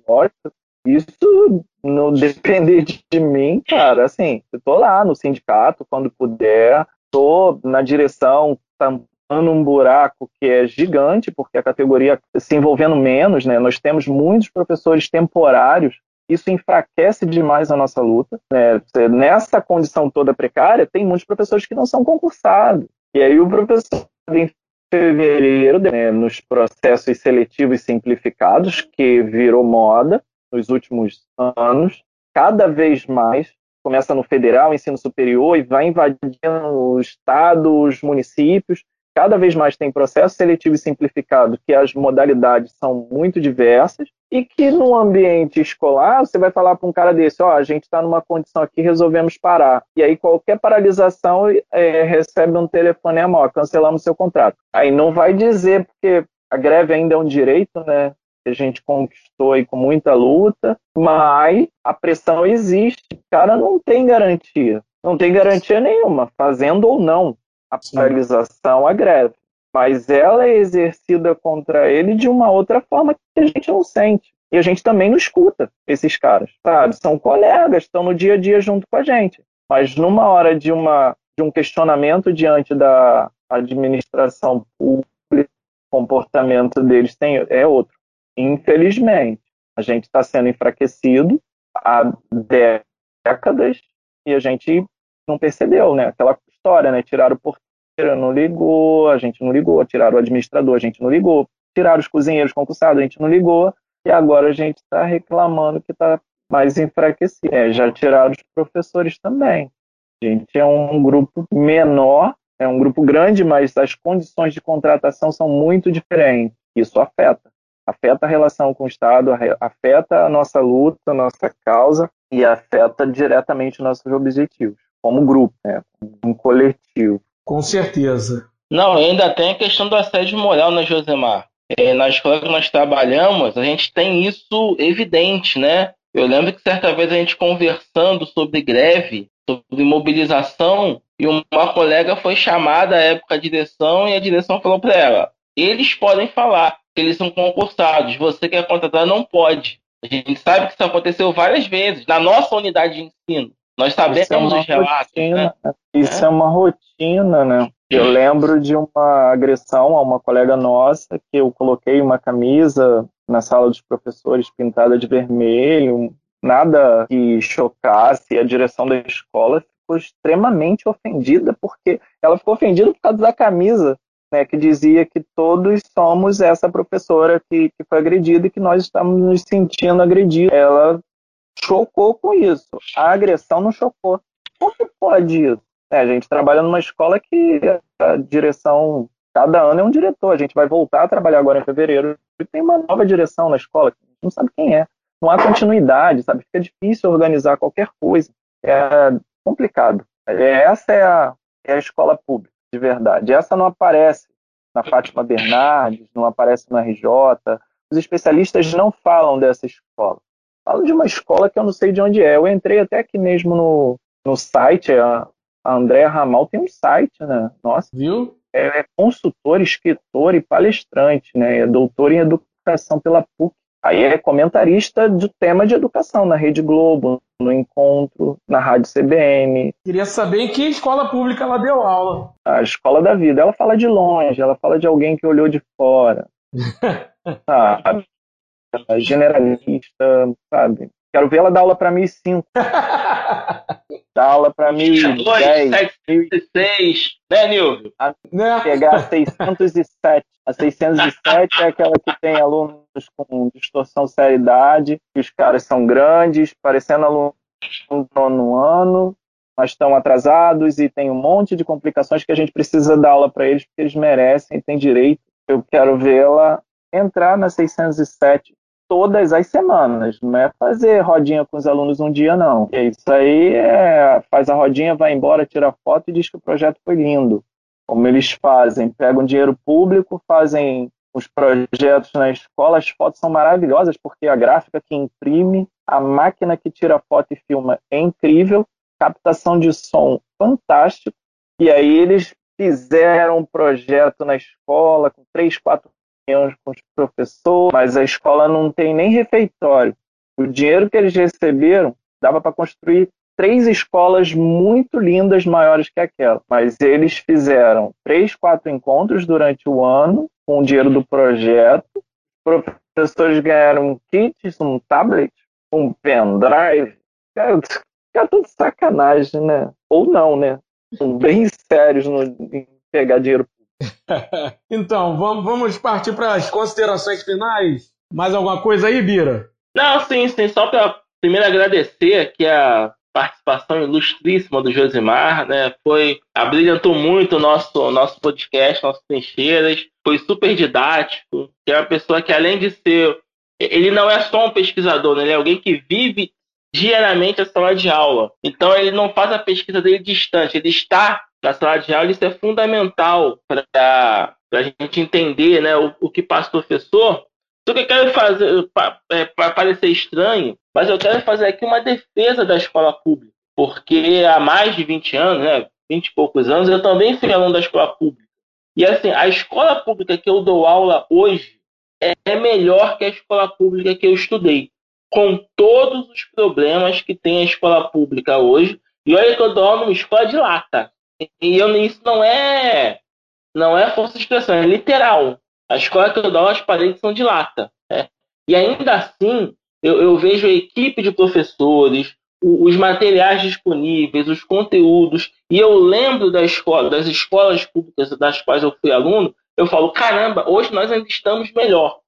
Isso não depender de mim, cara. Assim, eu tô lá no sindicato quando puder, tô na direção, um buraco que é gigante, porque a categoria se envolvendo menos, né? Nós temos muitos professores temporários, isso enfraquece demais a nossa luta. Né? Nessa condição toda precária, tem muitos professores que não são concursados. E aí o professor em fevereiro, né, nos processos seletivos simplificados, que virou moda nos últimos anos, cada vez mais começa no federal, ensino superior e vai invadindo o estado, os municípios, cada vez mais tem processo seletivo e simplificado, que as modalidades são muito diversas, e que no ambiente escolar você vai falar para um cara desse, ó, oh, a gente está numa condição aqui, resolvemos parar. E aí qualquer paralisação é, recebe um telefonema, ó, cancelamos seu contrato. Aí não vai dizer, porque a greve ainda é um direito, né? Que a gente conquistou aí com muita luta, mas a pressão existe. O cara não tem garantia. Não tem garantia nenhuma, fazendo ou não a paralisação, a greve. Mas ela é exercida contra ele de uma outra forma que a gente não sente. E a gente também não escuta esses caras, sabe? São colegas, estão no dia a dia junto com a gente. Mas numa hora de, uma, de um questionamento diante da administração pública, o comportamento deles tem, é outro. Infelizmente, a gente está sendo enfraquecido há décadas e a gente não percebeu, né? Aquela história, né? Tiraram o porteiro, não ligou, a gente não ligou, tiraram o administrador, a gente não ligou, tiraram os cozinheiros concursados, a gente não ligou, e agora a gente está reclamando que está mais enfraquecido. É, já tiraram os professores também. A gente é um grupo menor, é um grupo grande, mas as condições de contratação são muito diferentes. Isso afeta. Afeta a relação com o Estado, afeta a nossa luta, a nossa causa e afeta diretamente nossos objetivos como grupo, né? um coletivo. Com certeza. Não, ainda tem a questão do assédio moral, né, Josemar? É, na escola que nós trabalhamos, a gente tem isso evidente, né? Eu lembro que certa vez a gente conversando sobre greve, sobre mobilização, e uma colega foi chamada à época à direção e a direção falou para ela: eles podem falar eles são concursados, você que é contratado não pode. A gente sabe que isso aconteceu várias vezes na nossa unidade de ensino. Nós sabemos é os relatos. Rotina, né? Isso é. é uma rotina, né? Eu lembro de uma agressão a uma colega nossa que eu coloquei uma camisa na sala dos professores pintada de vermelho, nada que chocasse. A direção da escola ficou extremamente ofendida porque ela ficou ofendida por causa da camisa, né, que dizia que todos somos essa professora que, que foi agredida e que nós estamos nos sentindo agredidos. Ela chocou com isso. A agressão não chocou. Como que pode isso? É, a gente trabalha numa escola que a direção, cada ano é um diretor. A gente vai voltar a trabalhar agora em fevereiro e tem uma nova direção na escola, a gente não sabe quem é. Não há continuidade, sabe? Fica difícil organizar qualquer coisa. É complicado. É, essa é a, é a escola pública, de verdade. Essa não aparece na Fátima Bernardes, não aparece no RJ. Os especialistas não falam dessa escola. Falo de uma escola que eu não sei de onde é. Eu entrei até aqui mesmo no, no site, a, a Andréa Ramal tem um site, né? Nossa. Viu? É, é consultor, escritor e palestrante, né? É doutor em educação pela PUC. Aí é comentarista do tema de educação na Rede Globo, no Encontro, na Rádio CBN. Queria saber em que escola pública ela deu aula. A Escola da Vida. Ela fala de longe, ela fala de alguém que olhou de fora. ah, generalista, sabe? Quero ver ela dar aula para mim cinco. Dá aula para mim 10. 6, né, Nilvio? Né? Pegar a 607. A 607 é aquela que tem alunos com distorção seriedade, que os caras são grandes, parecendo alunos no nono ano, mas estão atrasados e tem um monte de complicações que a gente precisa dar aula para eles, porque eles merecem, têm direito. Eu quero vê-la entrar na 607 todas as semanas, não é fazer rodinha com os alunos um dia, não. E isso aí é, faz a rodinha, vai embora, tira foto e diz que o projeto foi lindo. Como eles fazem, pegam dinheiro público, fazem os projetos na escola, as fotos são maravilhosas, porque a gráfica que imprime, a máquina que tira foto e filma é incrível, captação de som fantástico, e aí eles fizeram um projeto na escola com três, quatro com os professores, mas a escola não tem nem refeitório. O dinheiro que eles receberam dava para construir três escolas muito lindas, maiores que aquela. Mas eles fizeram três, quatro encontros durante o ano com o dinheiro do projeto. Os professores ganharam kits, um tablet, um pendrive. Cara, fica tudo sacanagem, né? Ou não, né? São bem sérios no, em pegar dinheiro então, vamos, vamos partir para as considerações finais. Mais alguma coisa aí, Bira? Não, sim, sim. Só para primeiro agradecer aqui a participação ilustríssima do Josimar, né? Foi abrilhantou muito o nosso nosso podcast, nossas trincheiras, foi super didático. É uma pessoa que além de ser ele não é só um pesquisador, né? ele é alguém que vive diariamente a sala de aula. Então ele não faz a pesquisa dele distante, ele está na sala de aula, isso é fundamental para a gente entender né, o, o que passa o professor. Só que eu quero fazer, para é, parecer estranho, mas eu quero fazer aqui uma defesa da escola pública, porque há mais de 20 anos, né, 20 e poucos anos, eu também fui aluno da escola pública. E assim, a escola pública que eu dou aula hoje é melhor que a escola pública que eu estudei, com todos os problemas que tem a escola pública hoje. E olha que eu dou aula numa escola de lata. E eu, isso não é não é força de expressão, é literal. A escola que eu dou as paredes são de lata. Né? E ainda assim, eu, eu, vejo a equipe de professores, os materiais disponíveis, os conteúdos, e eu lembro da escola, das escolas públicas das quais eu fui aluno, eu falo, caramba, hoje nós ainda estamos melhor.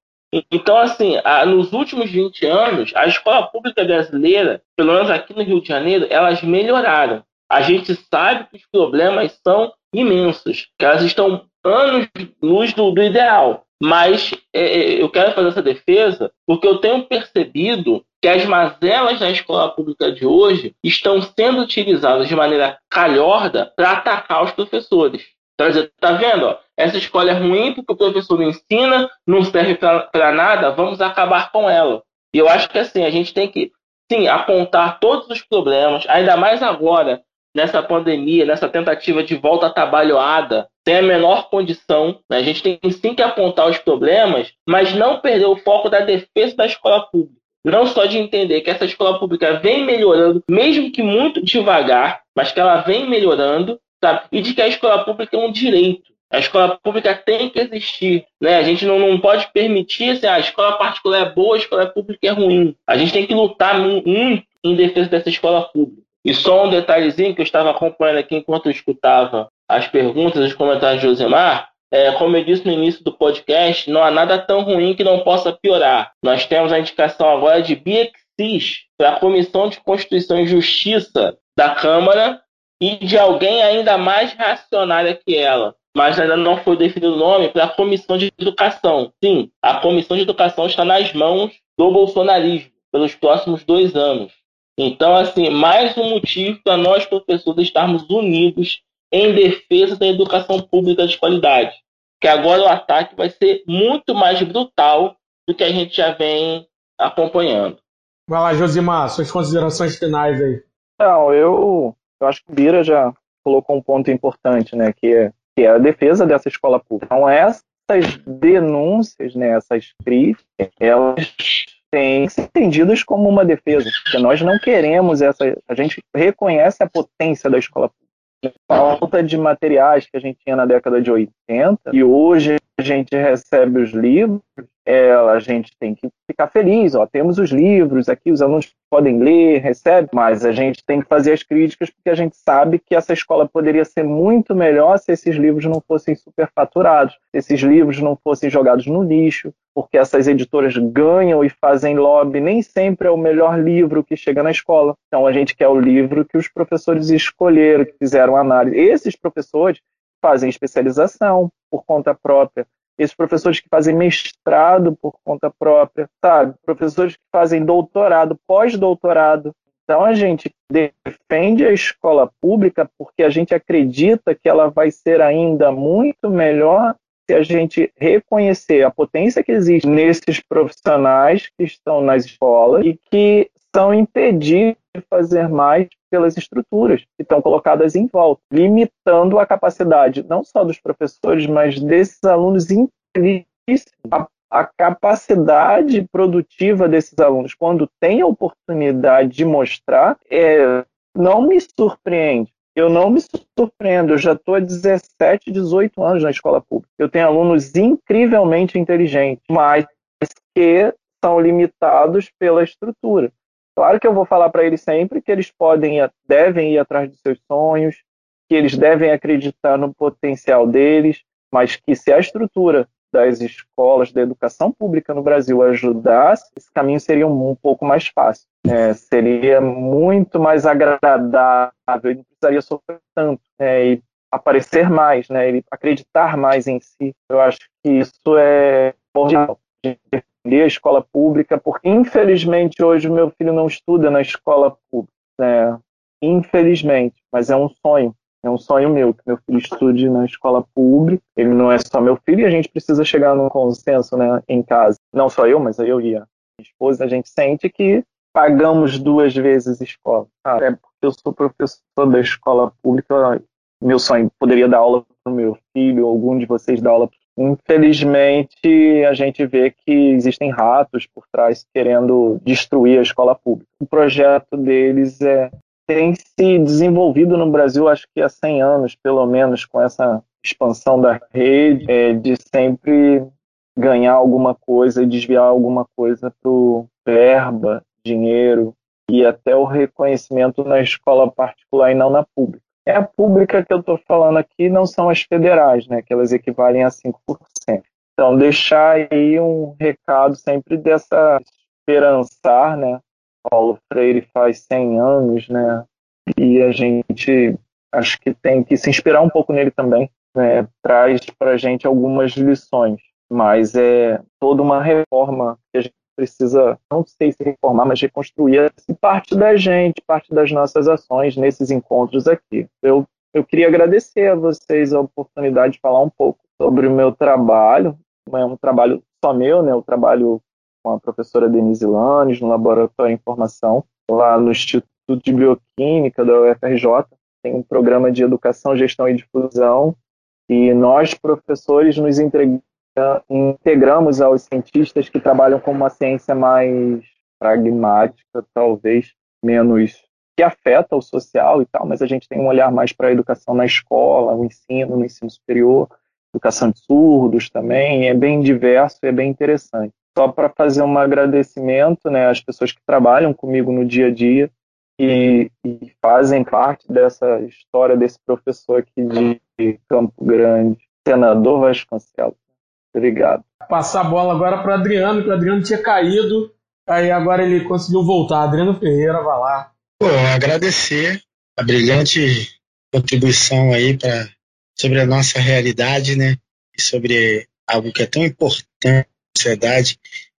Então, assim, nos últimos 20 anos, a escola pública brasileira, pelo menos aqui no Rio de Janeiro, elas melhoraram. A gente sabe que os problemas são imensos, que elas estão anos luz do, do ideal. Mas é, é, eu quero fazer essa defesa porque eu tenho percebido que as mazelas da escola pública de hoje estão sendo utilizadas de maneira calhorda para atacar os professores. Então, tá vendo? Ó, essa escola é ruim porque o professor não ensina, não serve para nada, vamos acabar com ela. E eu acho que assim, a gente tem que, sim, apontar todos os problemas, ainda mais agora, nessa pandemia, nessa tentativa de volta atabalhoada, tem a menor condição. Né? A gente tem sim que apontar os problemas, mas não perder o foco da defesa da escola pública. Não só de entender que essa escola pública vem melhorando, mesmo que muito devagar, mas que ela vem melhorando, sabe? E de que a escola pública é um direito. A escola pública tem que existir, né? A gente não, não pode permitir assim, ah, a escola particular é boa, a escola pública é ruim. A gente tem que lutar muito em defesa dessa escola pública. E só um detalhezinho que eu estava acompanhando aqui enquanto eu escutava as perguntas, os comentários de Josemar, é, como eu disse no início do podcast, não há nada tão ruim que não possa piorar. Nós temos a indicação agora de Bia para a Comissão de Constituição e Justiça da Câmara e de alguém ainda mais reacionária que ela. Mas ainda não foi definido o nome para a Comissão de Educação. Sim, a Comissão de Educação está nas mãos do bolsonarismo pelos próximos dois anos. Então, assim, mais um motivo para nós, professores, estarmos unidos em defesa da educação pública de qualidade. Que agora o ataque vai ser muito mais brutal do que a gente já vem acompanhando. Vai lá, Josimar, suas considerações finais aí. Não, eu eu acho que o Bira já colocou um ponto importante, né, que é, que é a defesa dessa escola pública. Então, essas denúncias, né, essas críticas, elas têm entendidas como uma defesa, porque nós não queremos essa. A gente reconhece a potência da escola pública. Falta de materiais que a gente tinha na década de 80 e hoje a gente recebe os livros é, a gente tem que ficar feliz. Ó, temos os livros aqui, os alunos podem ler, recebem, mas a gente tem que fazer as críticas porque a gente sabe que essa escola poderia ser muito melhor se esses livros não fossem superfaturados, se esses livros não fossem jogados no lixo, porque essas editoras ganham e fazem lobby. Nem sempre é o melhor livro que chega na escola. Então a gente quer o livro que os professores escolheram, que fizeram análise. Esses professores fazem especialização por conta própria esses professores que fazem mestrado por conta própria, sabe? Professores que fazem doutorado, pós-doutorado. Então a gente defende a escola pública porque a gente acredita que ela vai ser ainda muito melhor se a gente reconhecer a potência que existe nesses profissionais que estão nas escolas e que são impedidos de fazer mais pelas estruturas que estão colocadas em volta, limitando a capacidade não só dos professores, mas desses alunos a, a capacidade produtiva desses alunos, quando tem a oportunidade de mostrar, é, não me surpreende. Eu não me surpreendo, eu já estou há 17, 18 anos na escola pública. Eu tenho alunos incrivelmente inteligentes, mas que são limitados pela estrutura. Claro que eu vou falar para eles sempre que eles podem, devem ir atrás dos seus sonhos, que eles devem acreditar no potencial deles, mas que se a estrutura das escolas da educação pública no Brasil ajudasse, esse caminho seria um, pouco mais fácil. É, seria muito mais agradável, ele não precisaria sofrer tanto né, e aparecer mais, né, ele acreditar mais em si. Eu acho que isso é importante defender a escola pública, porque infelizmente hoje meu filho não estuda na escola pública. Né? Infelizmente, mas é um sonho. É um sonho meu que meu filho estude na escola pública. Ele não é só meu filho e a gente precisa chegar num consenso né, em casa. Não só eu, mas eu e a minha esposa, a gente sente que pagamos duas vezes escola. Até porque eu sou professor da escola pública, meu sonho poderia dar aula para o meu filho, algum de vocês dar aula. Infelizmente, a gente vê que existem ratos por trás querendo destruir a escola pública. O projeto deles é tem se desenvolvido no Brasil, acho que há 100 anos, pelo menos, com essa expansão da rede, é, de sempre ganhar alguma coisa e desviar alguma coisa para verba, dinheiro e até o reconhecimento na escola particular e não na pública. É a pública que eu estou falando aqui, não são as federais, né, que elas equivalem a 5%. Então, deixar aí um recado sempre dessa esperançar, né, Paulo Freire faz 100 anos, né? E a gente acho que tem que se inspirar um pouco nele também. Né? Traz para gente algumas lições, mas é toda uma reforma que a gente precisa, não sei se reformar, mas reconstruir parte da gente, parte das nossas ações nesses encontros aqui. Eu, eu queria agradecer a vocês a oportunidade de falar um pouco sobre o meu trabalho. É um trabalho só meu, né? O trabalho com a professora Denise Lanes, no Laboratório de Informação, lá no Instituto de Bioquímica da UFRJ. Tem um programa de educação, gestão e difusão, e nós, professores, nos integramos aos cientistas que trabalham com uma ciência mais pragmática, talvez menos que afeta o social e tal, mas a gente tem um olhar mais para a educação na escola, o ensino, no ensino superior, educação de surdos também, é bem diverso é bem interessante só para fazer um agradecimento né, às pessoas que trabalham comigo no dia a dia e, e, fazem parte dessa história desse professor aqui de Campo Grande, senador Vasconcelos. Obrigado. Passar a bola agora para Adriano, que o Adriano tinha caído, aí agora ele conseguiu voltar. Adriano Ferreira, vai lá. Pô, agradecer a brilhante contribuição aí para sobre a nossa realidade, né? E sobre algo que é tão importante sociedade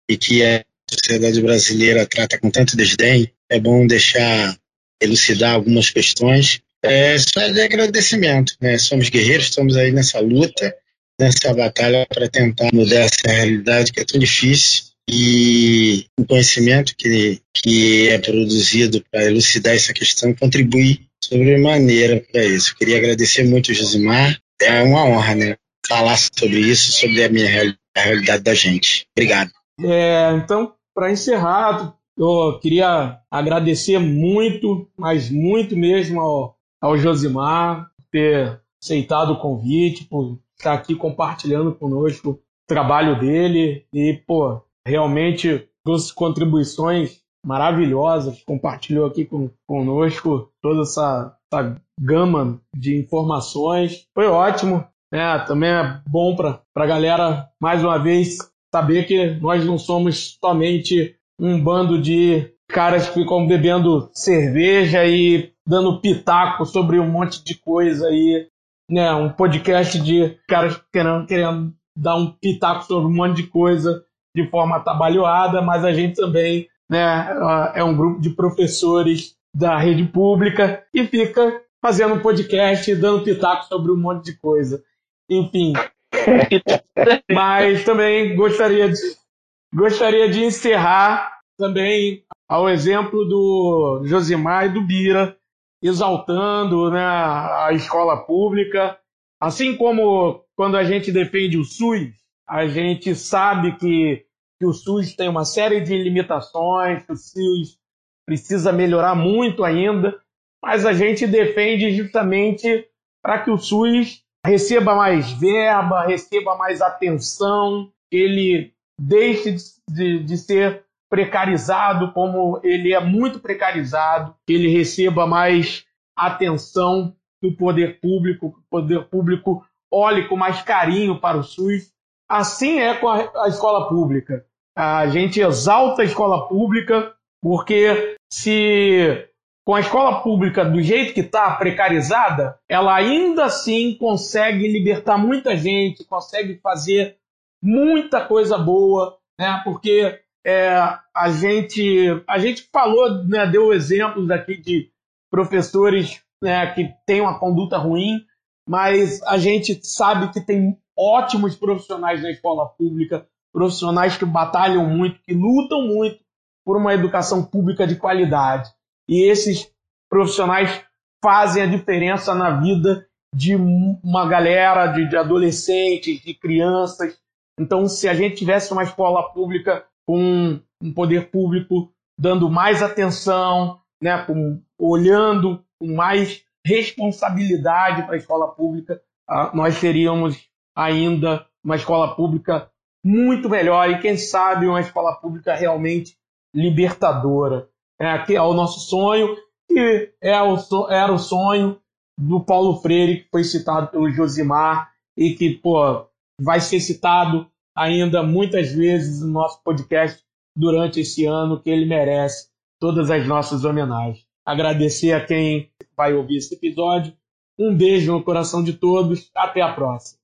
e que a sociedade brasileira trata com tanto desdém. É bom deixar elucidar algumas questões. É só de agradecimento, né? Somos guerreiros, estamos aí nessa luta, nessa batalha para tentar mudar essa realidade que é tão difícil e o conhecimento que, que é produzido para elucidar essa questão contribui sobremaneira para isso. Eu queria agradecer muito, Josimar. É uma honra, né? Falar sobre isso, sobre a minha realidade a realidade da gente. Obrigado. É, então, para encerrar, eu queria agradecer muito, mas muito mesmo ao, ao Josimar por ter aceitado o convite, por estar aqui compartilhando conosco o trabalho dele e, pô, realmente trouxe contribuições maravilhosas, compartilhou aqui com, conosco toda essa, essa gama de informações. Foi ótimo. É, também é bom para a galera, mais uma vez, saber que nós não somos somente um bando de caras que ficam bebendo cerveja e dando pitaco sobre um monte de coisa aí, né? Um podcast de caras querendo, querendo dar um pitaco sobre um monte de coisa de forma atabalhoada, mas a gente também né, é um grupo de professores da rede pública e fica fazendo podcast dando pitaco sobre um monte de coisa. Enfim. Mas também gostaria de, gostaria de encerrar também ao exemplo do Josimar e do Bira, exaltando né, a escola pública. Assim como quando a gente defende o SUS, a gente sabe que, que o SUS tem uma série de limitações, que o SUS precisa melhorar muito ainda, mas a gente defende justamente para que o SUS receba mais verba, receba mais atenção, ele deixe de, de, ser precarizado como ele é muito precarizado, ele receba mais atenção do poder público, que o poder público olhe com mais carinho para o SUS, assim é com a, a escola pública. A gente exalta a escola pública porque se com a escola pública do jeito que está, precarizada, ela ainda assim consegue libertar muita gente, consegue fazer muita coisa boa, né? Porque é, a gente a gente falou, né, deu exemplos aqui de professores né, que têm uma conduta ruim, mas a gente sabe que tem ótimos profissionais na escola pública, profissionais que batalham muito, que lutam muito por uma educação pública de qualidade. E esses profissionais fazem a diferença na vida de uma galera, de, de adolescentes, de crianças. Então, se a gente tivesse uma escola pública com um poder público dando mais atenção, né, com, olhando com mais responsabilidade para a escola pública, nós teríamos ainda uma escola pública muito melhor e, quem sabe, uma escola pública realmente libertadora. É, que é o nosso sonho, que é o, era o sonho do Paulo Freire, que foi citado pelo Josimar e que pô, vai ser citado ainda muitas vezes no nosso podcast durante esse ano, que ele merece todas as nossas homenagens. Agradecer a quem vai ouvir esse episódio. Um beijo no coração de todos. Até a próxima.